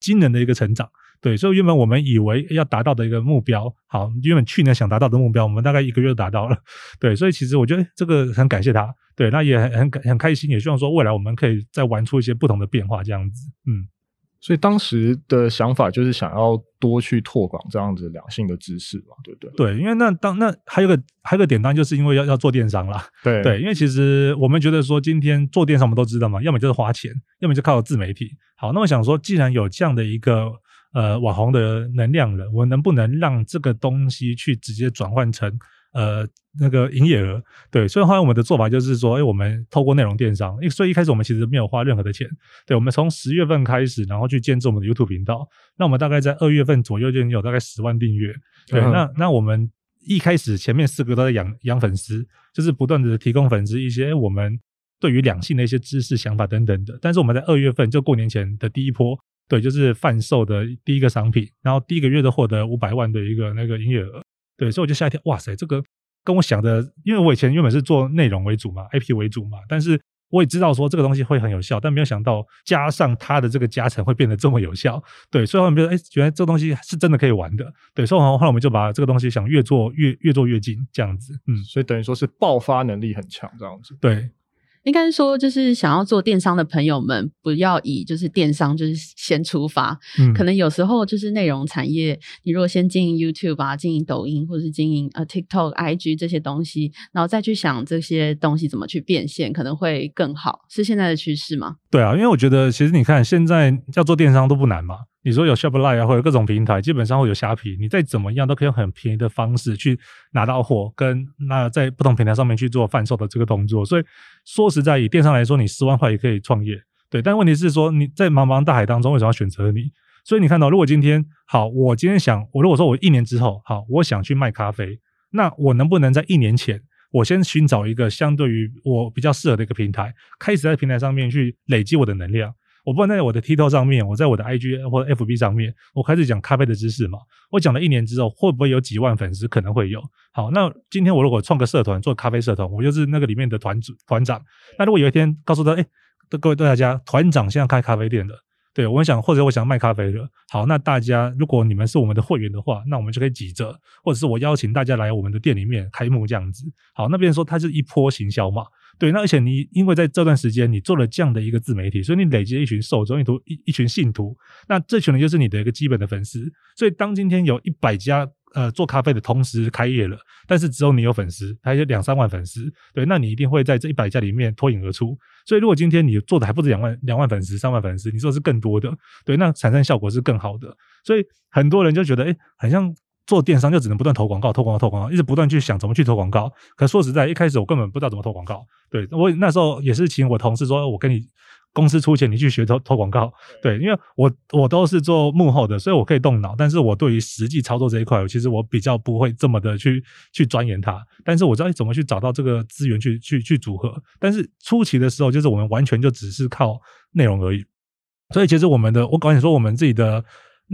惊人的一个成长。对，所以原本我们以为要达到的一个目标，好，原本去年想达到的目标，我们大概一个月就达到了。对，所以其实我觉得这个很感谢他，对，那也很很很开心，也希望说未来我们可以再玩出一些不同的变化，这样子。嗯，
所以当时的想法就是想要多去拓广这样子两性的知识嘛，对不对？
对，因为那当那还有个还有个点，当然就是因为要要做电商啦。
对
对，因为其实我们觉得说今天做电商，我们都知道嘛，要么就是花钱，要么就靠自媒体。好，那我想说，既然有这样的一个。呃，网红的能量了，我能不能让这个东西去直接转换成呃那个营业额？对，所以后来我们的做法就是说，哎，我们透过内容电商，所以一开始我们其实没有花任何的钱。对，我们从十月份开始，然后去建置我们的 YouTube 频道。那我们大概在二月份左右就已经有大概十万订阅。对，嗯、那那我们一开始前面四个都在养养粉丝，就是不断的提供粉丝一些我们对于两性的一些知识、想法等等的。但是我们在二月份就过年前的第一波。对，就是贩售的第一个商品，然后第一个月就获得五百万的一个那个营业额。对，所以我就吓一跳，哇塞，这个跟我想的，因为我以前原本是做内容为主嘛，IP 为主嘛，但是我也知道说这个东西会很有效，但没有想到加上它的这个加成会变得这么有效。对，所以后来我们觉得，哎，原来这个东西是真的可以玩的。对，所以后来我们就把这个东西想越做越越做越精，这样子。嗯，
所以等于说是爆发能力很强，这样子。
对。
应该是说，就是想要做电商的朋友们，不要以就是电商就是先出发。嗯，可能有时候就是内容产业，你如果先经营 YouTube 啊，经营抖音，或者是经营呃 TikTok、IG 这些东西，然后再去想这些东西怎么去变现，可能会更好。是现在的趋势吗？
对啊，因为我觉得其实你看现在要做电商都不难嘛。你说有 Shopify 啊，或者各种平台，基本上会有虾皮，你再怎么样都可以用很便宜的方式去拿到货，跟那在不同平台上面去做贩售的这个动作。所以说实在以电商来说，你十万块也可以创业，对。但问题是说你在茫茫大海当中，为什么要选择你？所以你看到，如果今天好，我今天想，我如果说我一年之后好，我想去卖咖啡，那我能不能在一年前，我先寻找一个相对于我比较适合的一个平台，开始在平台上面去累积我的能量？我不管在我的 TikTok 上面，我在我的 IG 或者 FB 上面，我开始讲咖啡的知识嘛。我讲了一年之后，会不会有几万粉丝？可能会有。好，那今天我如果创个社团，做咖啡社团，我就是那个里面的团主团长。那如果有一天告诉他，哎，各位大家，团长现在开咖啡店的，对，我想或者我想卖咖啡了。好，那大家如果你们是我们的会员的话，那我们就可以几折，或者是我邀请大家来我们的店里面开幕这样子。好，那边说它是一波行销嘛。对，那而且你因为在这段时间你做了这样的一个自媒体，所以你累积了一群受众，一图一一群信徒，那这群人就是你的一个基本的粉丝。所以当今天有一百家呃做咖啡的同时开业了，但是只有你有粉丝，还有两三万粉丝，对，那你一定会在这一百家里面脱颖而出。所以如果今天你做的还不止两万两万粉丝、三万粉丝，你做的是更多的，对，那产生效果是更好的。所以很多人就觉得，哎，很像。做电商就只能不断投广告，投广告，投广告，一直不断去想怎么去投广告。可说实在，一开始我根本不知道怎么投广告。对，我那时候也是请我同事说，我跟你公司出钱，你去学投投广告。对，因为我我都是做幕后的，所以我可以动脑。但是我对于实际操作这一块，其实我比较不会这么的去去钻研它。但是我知道怎么去找到这个资源去去去组合。但是初期的时候，就是我们完全就只是靠内容而已。所以其实我们的，我刚才说我们自己的。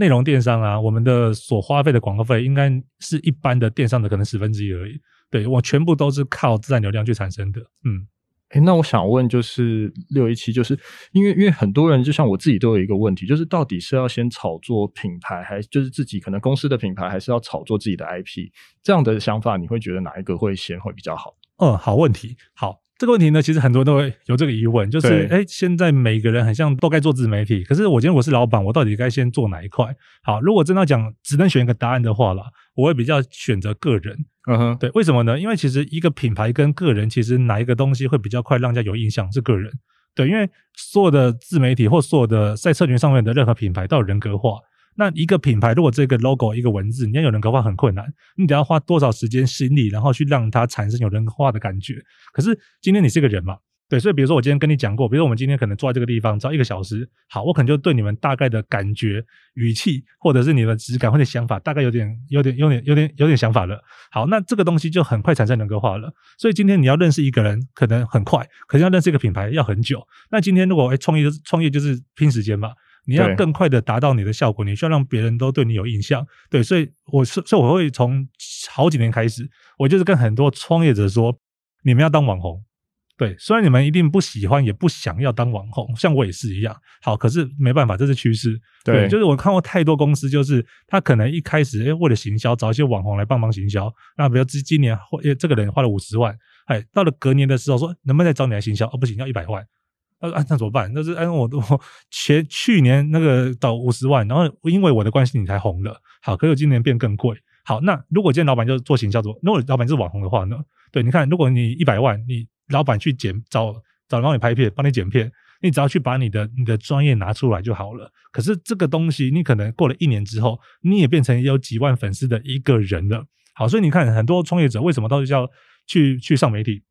内容电商啊，我们的所花费的广告费应该是一般的电商的可能十分之一而已。对，我全部都是靠自然流量去产生的。嗯，
诶、欸、那我想问就是六一七，就是因为因为很多人就像我自己都有一个问题，就是到底是要先炒作品牌，还就是自己可能公司的品牌，还是要炒作自己的 IP？这样的想法，你会觉得哪一个会先会比较好？
嗯，好问题，好。这个问题呢，其实很多人都会有这个疑问，就是哎，现在每个人很像都该做自媒体，可是我今天我是老板，我到底该先做哪一块？好，如果真的要讲，只能选一个答案的话啦，我会比较选择个人。嗯哼，对，为什么呢？因为其实一个品牌跟个人，其实哪一个东西会比较快让人家有印象？是个人。对，因为所有的自媒体或所有的在社群上面的任何品牌都有人格化。那一个品牌，如果这个 logo 一个文字，你要有人格化很困难，你得要花多少时间心力，然后去让它产生有人格化的感觉。可是今天你是个人嘛，对，所以比如说我今天跟你讲过，比如说我们今天可能坐在这个地方，只要一个小时，好，我可能就对你们大概的感觉、语气，或者是你的质感或者想法，大概有点、有点、有点、有点、有点想法了。好，那这个东西就很快产生人格化了。所以今天你要认识一个人，可能很快，可是要认识一个品牌要很久。那今天如果诶创业，创业就是拼时间嘛。你要更快的达到你的效果，你需要让别人都对你有印象。对，所以我是，所以我会从好几年开始，我就是跟很多创业者说，你们要当网红。对，虽然你们一定不喜欢，也不想要当网红，像我也是一样。好，可是没办法，这是趋势。对，对，就是我看过太多公司，就是他可能一开始哎为了行销，找一些网红来帮忙行销。那比如今今年，诶这个人花了五十万，哎，到了隔年的时候说，能不能再找你来行销？哦，不行，要一百万。呃，那怎么办？那是按我我前去年那个到五十万，然后因为我的关系你才红了。好，可是今年变更贵。好，那如果今天老板就做行销做，如果老板是网红的话呢？对，你看，如果你一百万，你老板去剪找找人帮你拍片，帮你剪片，你只要去把你的你的专业拿出来就好了。可是这个东西，你可能过了一年之后，你也变成有几万粉丝的一个人了。好，所以你看很多创业者为什么都是要去去上媒体，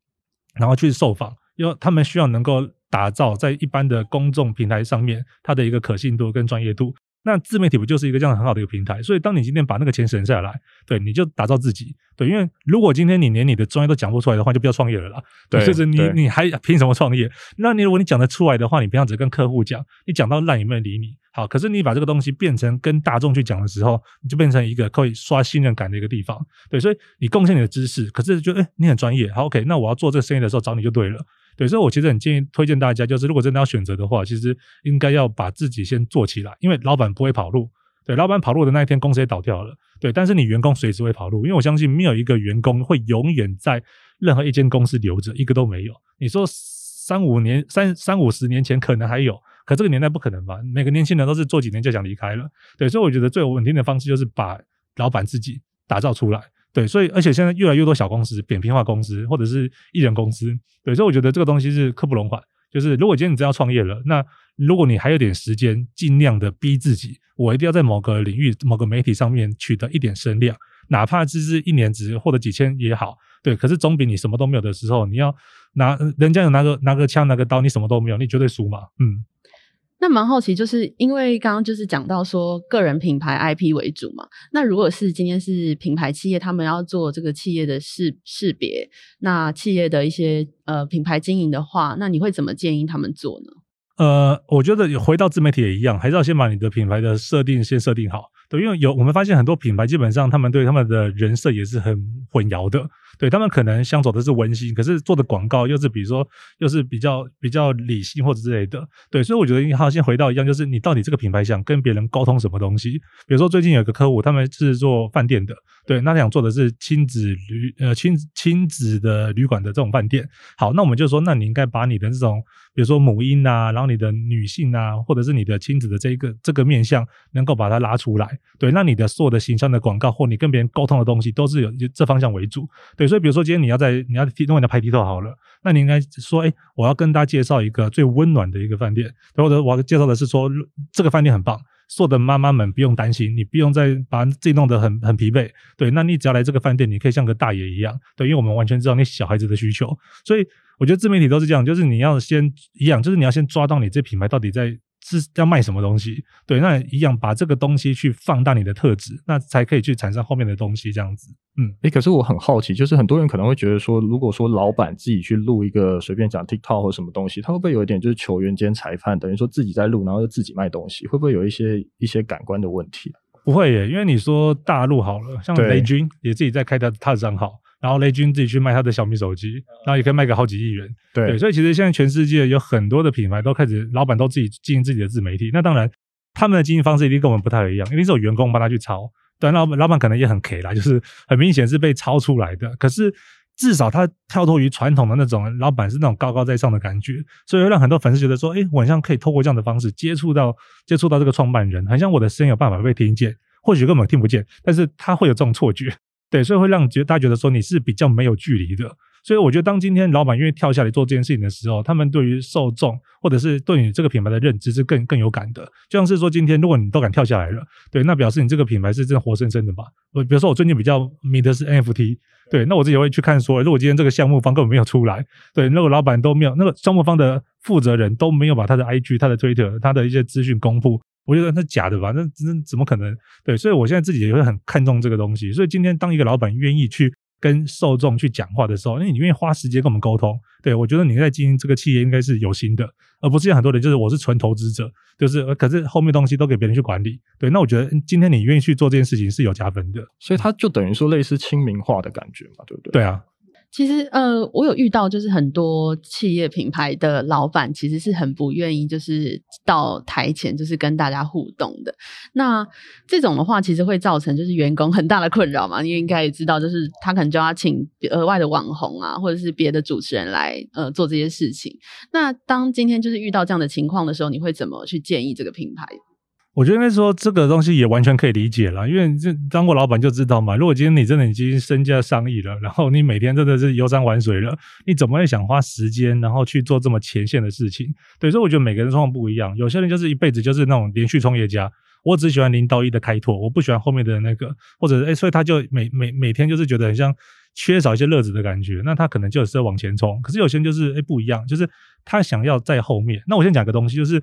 然后去受访，因为他们需要能够。打造在一般的公众平台上面，它的一个可信度跟专业度。那自媒体不就是一个这样很好的一个平台？所以，当你今天把那个钱省下来，对，你就打造自己。对，因为如果今天你连你的专业都讲不出来的话，就不要创业了啦。对，就是你你还凭什么创业？那你如果你讲得出来的话，你平常只跟客户讲，你讲到烂也没人理你。好，可是你把这个东西变成跟大众去讲的时候，你就变成一个可以刷信任感的一个地方。对，所以你贡献你的知识，可是就诶、欸、你很专业。好，OK，那我要做这个生意的时候找你就对了。对，所以我其实很建议推荐大家，就是如果真的要选择的话，其实应该要把自己先做起来，因为老板不会跑路。对，老板跑路的那一天，公司也倒掉了。对，但是你员工随时会跑路，因为我相信没有一个员工会永远在任何一间公司留着，一个都没有。你说三五年、三三五十年前可能还有，可这个年代不可能吧？每个年轻人都是做几年就想离开了。对，所以我觉得最稳定的方式就是把老板自己打造出来。对，所以而且现在越来越多小公司、扁平化公司或者是一人公司，对，所以我觉得这个东西是刻不容缓。就是如果今天你真要创业了，那如果你还有点时间，尽量的逼自己，我一定要在某个领域、某个媒体上面取得一点声量，哪怕只是一年只获得几千也好，对。可是总比你什么都没有的时候，你要拿人家有拿个拿个枪拿个刀，你什么都没有，你绝对输嘛，嗯。
那蛮好奇，就是因为刚刚就是讲到说个人品牌 IP 为主嘛。那如果是今天是品牌企业，他们要做这个企业的识识别，那企业的一些呃品牌经营的话，那你会怎么建议他们做呢？
呃，我觉得回到自媒体也一样，还是要先把你的品牌的设定先设定好。对，因为有我们发现很多品牌基本上他们对他们的人设也是很混淆的。对他们可能想走的是温馨，可是做的广告又是比如说又是比较比较理性或者之类的，对，所以我觉得你好先回到一样，就是你到底这个品牌想跟别人沟通什么东西？比如说最近有个客户，他们是做饭店的，对，那想做的是亲子旅呃亲亲子的旅馆的这种饭店。好，那我们就说，那你应该把你的这种比如说母婴啊，然后你的女性啊，或者是你的亲子的这一个这个面向，能够把它拉出来，对，那你的所有的形象的广告或你跟别人沟通的东西，都是有这方向为主，对。所以，比如说今天你要在你要弄你的拍 TikTok 好了，那你应该说，哎，我要跟大家介绍一个最温暖的一个饭店，或者我要介绍的是说这个饭店很棒，所有的妈妈们不用担心，你不用再把自己弄得很很疲惫，对，那你只要来这个饭店，你可以像个大爷一样，对，因为我们完全知道你小孩子的需求，所以我觉得自媒体都是这样，就是你要先一样，就是你要先抓到你这品牌到底在。是要卖什么东西？对，那一样把这个东西去放大你的特质，那才可以去产生后面的东西。这样子，嗯，诶、欸，可是我很好奇，就是很多人可能会觉得说，如果说老板自己去录一个随便讲 TikTok 或什么东西，他会不会有一点就是球员兼裁判，等于说自己在录，然后又自己卖东西，会不会有一些一些感官的问题？不会耶，因为你说大陆好了，像雷军也自己在开他他的账号。然后雷军自己去卖他的小米手机，然后也可以卖个好几亿元。对，对，所以其实现在全世界有很多的品牌都开始，老板都自己经营自己的自媒体。那当然，他们的经营方式一定跟我们不太一样，一定是有员工帮他去抄。对，老板老板可能也很 K 啦，就是很明显是被抄出来的。可是至少他跳脱于传统的那种老板是那种高高在上的感觉，所以会让很多粉丝觉得说，哎，我好像可以透过这样的方式接触到接触到这个创办人，好像我的声音有办法被听见，或许根本听不见，但是他会有这种错觉。对，所以会让觉大家觉得说你是比较没有距离的，所以我觉得当今天老板愿意跳下来做这件事情的时候，他们对于受众或者是对你这个品牌的认知是更更有感的。就像是说今天如果你都敢跳下来了，对，那表示你这个品牌是真的活生生的吧？我比如说我最近比较迷的是 NFT，对，那我自己会去看说，如果今天这个项目方根本没有出来，对，那个老板都没有，那个项目方的负责人都没有把他的 IG、他的 Twitter、他的一些资讯公布。我觉得那是假的吧？那那怎么可能？对，所以我现在自己也会很看重这个东西。所以今天当一个老板愿意去跟受众去讲话的时候，那你愿意花时间跟我们沟通，对，我觉得你在经营这个企业应该是有心的，而不是像很多人就是我是纯投资者，就是可是后面东西都给别人去管理。对，那我觉得今天你愿意去做这件事情是有加分的，所以它就等于说类似亲民化的感觉嘛，对不对？对啊。
其实，呃，我有遇到，就是很多企业品牌的老板，其实是很不愿意，就是到台前，就是跟大家互动的。那这种的话，其实会造成就是员工很大的困扰嘛。你应该也知道，就是他可能就要请额外的网红啊，或者是别的主持人来，呃，做这些事情。那当今天就是遇到这样的情况的时候，你会怎么去建议这个品牌？
我觉得说这个东西也完全可以理解了，因为这当过老板就知道嘛。如果今天你真的已经身价上亿了，然后你每天真的是游山玩水了，你怎么会想花时间然后去做这么前线的事情？对，所以我觉得每个人状况不一样。有些人就是一辈子就是那种连续创业家，我只喜欢零到一的开拓，我不喜欢后面的那个，或者诶，所以他就每每每天就是觉得很像缺少一些乐子的感觉，那他可能就是要往前冲。可是有些人就是诶不一样，就是他想要在后面。那我先讲个东西，就是。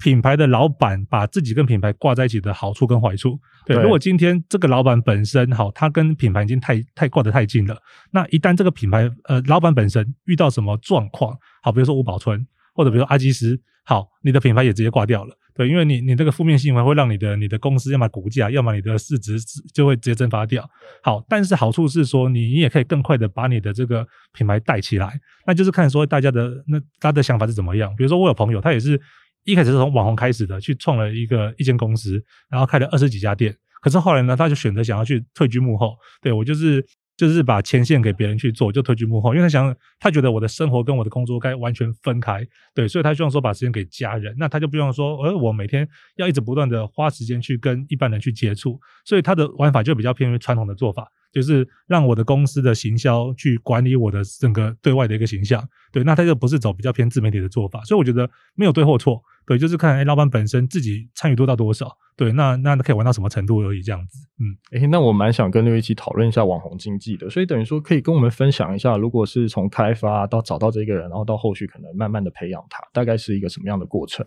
品牌的老板把自己跟品牌挂在一起的好处跟坏处，对，如果今天这个老板本身好，他跟品牌已经太太挂得太近了，那一旦这个品牌呃老板本身遇到什么状况，好，比如说吴宝春或者比如说阿基师，好，你的品牌也直接挂掉了，对，因为你你这个负面新闻会让你的你的公司要么股价，要么你的市值就会直接蒸发掉。好，但是好处是说你你也可以更快的把你的这个品牌带起来，那就是看说大家的那他的想法是怎么样。比如说我有朋友，他也是。一开始是从网红开始的，去创了一个一间公司，然后开了二十几家店。可是后来呢，他就选择想要去退居幕后。对，我就是就是把前线给别人去做，就退居幕后，因为他想他觉得我的生活跟我的工作该完全分开。对，所以他希望说把时间给家人，那他就不用说，而我每天要一直不断的花时间去跟一般人去接触，所以他的玩法就比较偏于传统的做法。就是让我的公司的行销去管理我的整个对外的一个形象，对，那他就不是走比较偏自媒体的做法，所以我觉得没有对或错，对，就是看哎老板本身自己参与度到多少，对，那那可以玩到什么程度而已，这样子，嗯，哎，那我蛮想跟六一起讨论一下网红经济的，所以等于说可以跟我们分享一下，如果是从开发到找到这个人，然后到后续可能慢慢的培养他，大概是一个什么样的过程？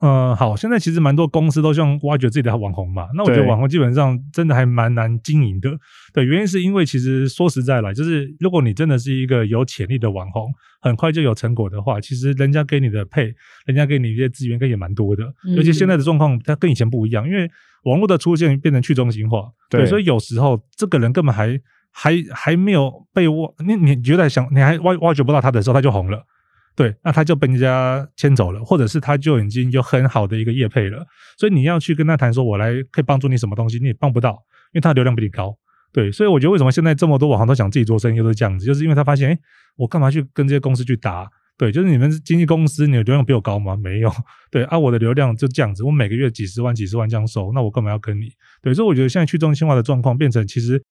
嗯，好，现在其实蛮多公司都希望挖掘自己的网红嘛。那我觉得网红基本上真的还蛮难经营的。对，原因是因为其实说实在来，就是如果你真的是一个有潜力的网红，很快就有成果的话，其实人家给你的配，人家给你一些资源，跟也蛮多的。尤其现在的状况，它跟以前不一样，因为网络的出现变成去中心化。对，所以有时候这个人根本还。还还没有被挖，你你觉得想你还挖挖掘不到他的时候，他就红了。对，那他就被人家牵走了，或者是他就已经有很好的一个业配了，所以你要去跟他谈说，我来可以帮助你什么东西，你也帮不到，因为他流量比你高。对，所以我觉得为什么现在这么多网红都想自己做生意，都是这样子，就是因为他发现，诶，我干嘛去跟这些公司去打？对，就是你们经纪公司，你的流量比我高吗？没有。对啊，我的流量就这样子，我每个月几十万、几十万这样收，那我干嘛要跟你？对，所以我觉得现在去中心化的状况变成，其实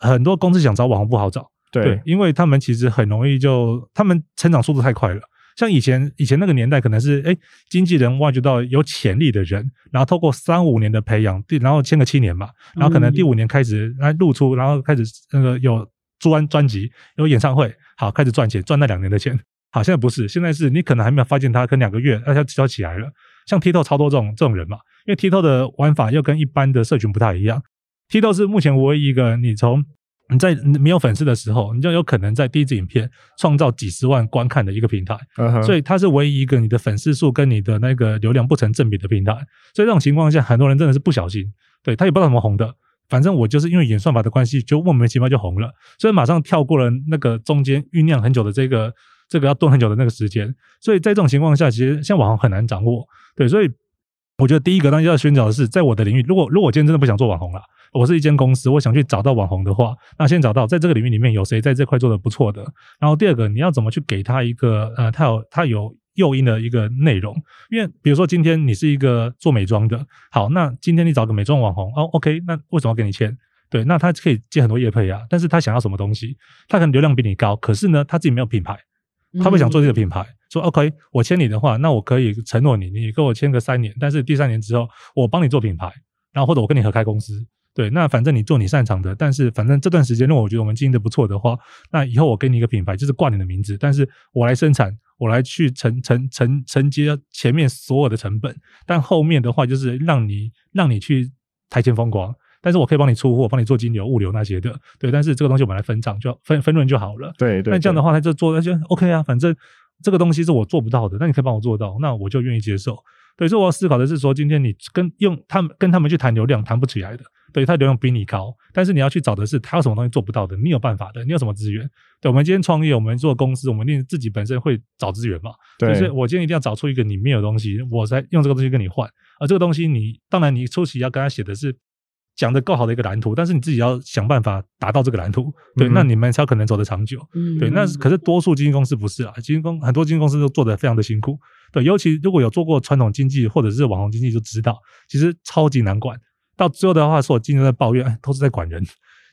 很多公司想找网红不好找。对，因为他们其实很容易就，他们成长速度太快了。像以前以前那个年代，可能是诶经纪人挖掘到有潜力的人，然后透过三五年的培养，第然后签个七年嘛，然后可能第五年开始来露出，然后开始那个有专专辑、有演唱会，好开始赚钱，赚那两年的钱。好，现在不是，现在是你可能还没有发现他，可能两个月，那他就要起来了。像 TikTok 超多这种这种人嘛，因为 TikTok 的玩法又跟一般的社群不太一样，TikTok 是目前唯一一个你从你在没有粉丝的时候，你就有可能在第一支影片创造几十万观看的一个平台，uh huh. 所以它是唯一一个你的粉丝数跟你的那个流量不成正比的平台。所以这种情况下，很多人真的是不小心，对，他也不知道怎么红的，反正我就是因为演算法的关系，就莫名其妙就红了，所以马上跳过了那个中间酝酿很久的这个这个要炖很久的那个时间。所以在这种情况下，其实像网红很难掌握，对，所以我觉得第一个当然要寻找的是，在我的领域，如果如果我今天真的不想做网红了。我是一间公司，我想去找到网红的话，那先找到在这个领域里面有谁在这块做的不错的。然后第二个，你要怎么去给他一个呃，他有他有诱因的一个内容。因为比如说今天你是一个做美妆的，好，那今天你找个美妆网红哦，OK，那为什么要给你签？对，那他可以接很多业配啊，但是他想要什么东西？他可能流量比你高，可是呢，他自己没有品牌，他不想做这个品牌，说 OK，我签你的话，那我可以承诺你，你跟我签个三年，但是第三年之后我帮你做品牌，然后或者我跟你合开公司。对，那反正你做你擅长的，但是反正这段时间，如果我觉得我们经营的不错的话，那以后我给你一个品牌，就是挂你的名字，但是我来生产，我来去承承承承接前面所有的成本，但后面的话就是让你让你去台前风光，但是我可以帮你出货，帮你做金流、物流那些的，对，但是这个东西我们来分账，就分分润就好了。对对，那这样的话，他就做那就 OK 啊，反正这个东西是我做不到的，那你可以帮我做到，那我就愿意接受。对，所以我要思考的是说，今天你跟用他们跟他们去谈流量，谈不起来的。对，他流量比你高，但是你要去找的是他有什么东西做不到的，你有办法的，你有什么资源？对，我们今天创业，我们做公司，我们一定自己本身会找资源嘛。对，所以我今天一定要找出一个你没有的东西，我才用这个东西跟你换。而这个东西你，你当然你初期要跟他写的是讲的够好的一个蓝图，但是你自己要想办法达到这个蓝图。对，嗯、那你们才有可能走得长久。嗯，对，那可是多数基金公司不是啊，基金公很多基金公司都做得非常的辛苦。对，尤其如果有做过传统经济或者是网红经济，就知道其实超级难管。到最后的话，是我经常在抱怨，哎，都是在管人。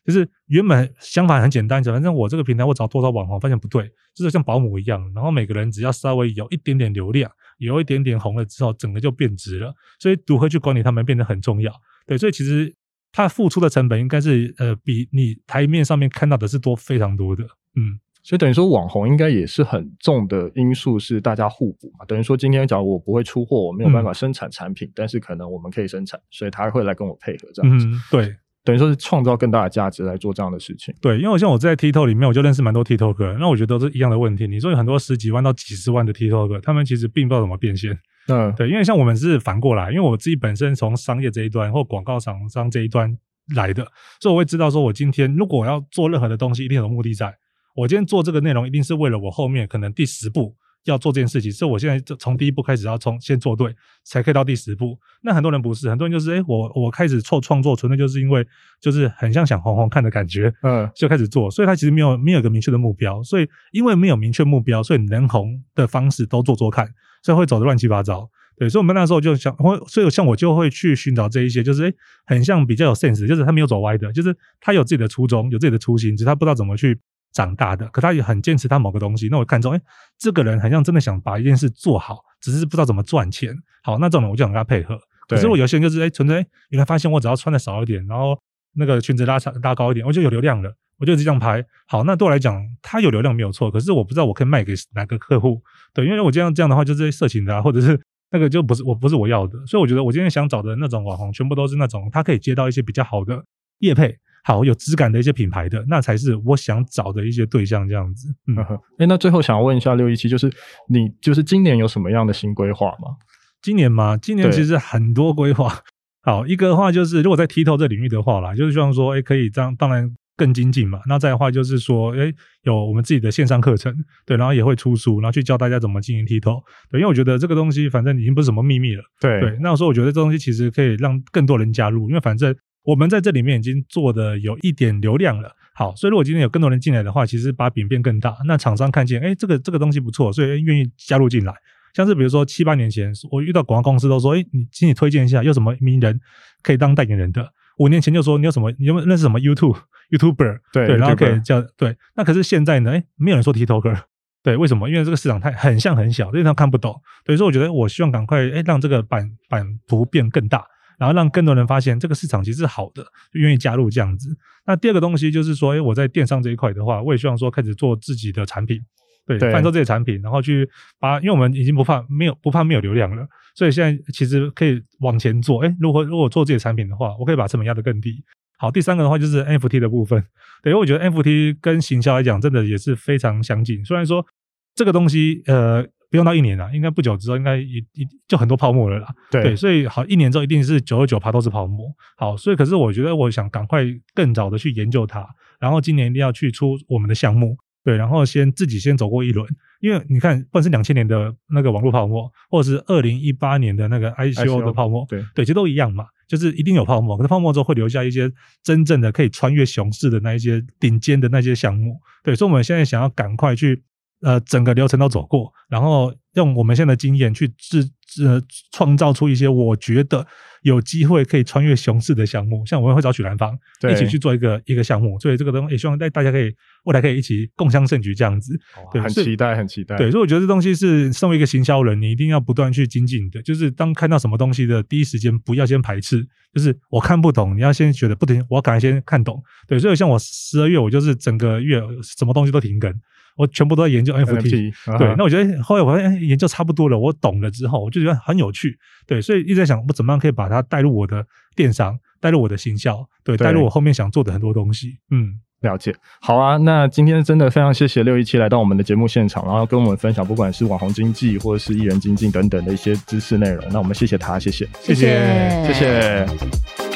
就是原本想法很简单，反正我这个平台我找多少网红，发现不对，就是像保姆一样，然后每个人只要稍微有一点点流量，有一点点红了之后，整个就变值了。所以如何去管理他们变得很重要。对，所以其实他付出的成本应该是呃，比你台面上面看到的是多非常多的。嗯。
所以等于说，网红应该也是很重的因素，是大家互补嘛。等于说，今天假如我不会出货，我没有办法生产产品，嗯、但是可能我们可以生产，所以他会来跟我配合这样子。
嗯、对，
等于说是创造更大的价值来做这样的事情。
对，因为我像我在 TikTok 里面，我就认识蛮多 TikToker，那我觉得都是一样的问题。你说有很多十几万到几十万的 TikToker，他们其实并不知道怎么变现。嗯，对，因为像我们是反过来，因为我自己本身从商业这一端或广告厂商这一端来的，所以我会知道说，我今天如果我要做任何的东西，一定有目的在。我今天做这个内容，一定是为了我后面可能第十步要做这件事情，所以我现在就从第一步开始要从先做对，才可以到第十步。那很多人不是，很多人就是，哎，我我开始创创作，纯粹就是因为就是很像想红红看的感觉，嗯，就开始做，所以他其实没有没有一个明确的目标，所以因为没有明确目标，所以能红的方式都做做看，所以会走的乱七八糟。对，所以我们那时候就想，所以像我就会去寻找这一些，就是哎，很像比较有 sense，就是他没有走歪的，就是他有自己的初衷，有自己的初心，只是他不知道怎么去。长大的，可他也很坚持他某个东西。那我看中，哎，这个人好像真的想把一件事做好，只是不知道怎么赚钱。好，那这种人我就想跟他配合。对可是我有些人就是，哎，纯粹，原来发现我只要穿的少一点，然后那个裙子拉长拉高一点，我就有流量了。我就这样拍。好，那对我来讲，他有流量没有错。可是我不知道我可以卖给哪个客户。对，因为我这样这样的话，就是色情的啊，或者是那个就不是我不是我要的。所以我觉得我今天想找的那种网红，全部都是那种他可以接到一些比较好的业配。好有质感的一些品牌的，那才是我想找的一些对象，这样子。嗯，哎、
欸，那最后想要问一下六一七，就是你就是今年有什么样的新规划吗？
今年吗？今年其实很多规划。好，一个的话就是，如果在 TikTok 这领域的话啦，就是希望说，哎、欸，可以这样，当然更精进嘛。那再的话就是说，诶，有我们自己的线上课程，对，然后也会出书，然后去教大家怎么经营 TikTok。对，因为我觉得这个东西反正已经不是什么秘密了。
对
对，那我说我觉得这东西其实可以让更多人加入，因为反正我们在这里面已经做的有一点流量了。好，所以如果今天有更多人进来的话，其实把饼变更大，那厂商看见，诶，这个这个东西不错，所以愿意加入进来。像是比如说七八年前，我遇到广告公司都说，诶，你请你推荐一下，有什么名人可以当代言人的？五年前就说你有什么，你有没有认识什么 YouTube YouTuber？
对，
对，然后可以叫对。那可是现在呢？诶，没有人说 TikToker，对，为什么？因为这个市场太很像很小，所以他看不懂。所以说，我觉得我希望赶快诶，让这个版版图变更大，然后让更多人发现这个市场其实是好的，就愿意加入这样子。那第二个东西就是说，诶，我在电商这一块的话，我也希望说开始做自己的产品。对，贩售这些产品，然后去把，因为我们已经不怕没有不怕没有流量了，所以现在其实可以往前做。诶，如果如果做自己的产品的话，我可以把成本压得更低。好，第三个的话就是 NFT 的部分。对，因为我觉得 NFT 跟行销来讲，真的也是非常相近。虽然说这个东西，呃，不用到一年了，应该不久之后应该一一就很多泡沫了啦。
对，
对，所以好，一年之后一定是九十九趴都是泡沫。好，所以可是我觉得我想赶快更早的去研究它，然后今年一定要去出我们的项目。对，然后先自己先走过一轮，因为你看，不管是两千年的那个网络泡沫，或者是二零一八年的那个 ICO 的泡沫，
对
对，其实都一样嘛，就是一定有泡沫，可是泡沫之后会留下一些真正的可以穿越熊市的那一些顶尖的那些项目，对，所以我们现在想要赶快去。呃，整个流程都走过，然后用我们现在的经验去制呃创造出一些我觉得有机会可以穿越熊市的项目，像我们会找许兰芳一起去做一个一个项目，所以这个东西也希望大大家可以未来可以一起共襄盛举这样子，对，
很期待，很期待。
对，所以我觉得这东西是身为一个行销人，你一定要不断去精进的，就是当看到什么东西的第一时间不要先排斥，就是我看不懂，你要先觉得不停，我要赶快先看懂。对，所以像我十二月，我就是整个月什么东西都停更。我全部都在研究 NFT，对，那我觉得后来我发现研究差不多了，我懂了之后，我就觉得很有趣，对，所以一直在想我怎么样可以把它带入我的电商，带入我的行销，对，带入我后面想做的很多东西。嗯，
了解。好啊，那今天真的非常谢谢六一七来到我们的节目现场，然后跟我们分享不管是网红经济或者是艺人经济等等的一些知识内容。那我们谢谢他，谢谢，
谢谢，谢谢。
谢谢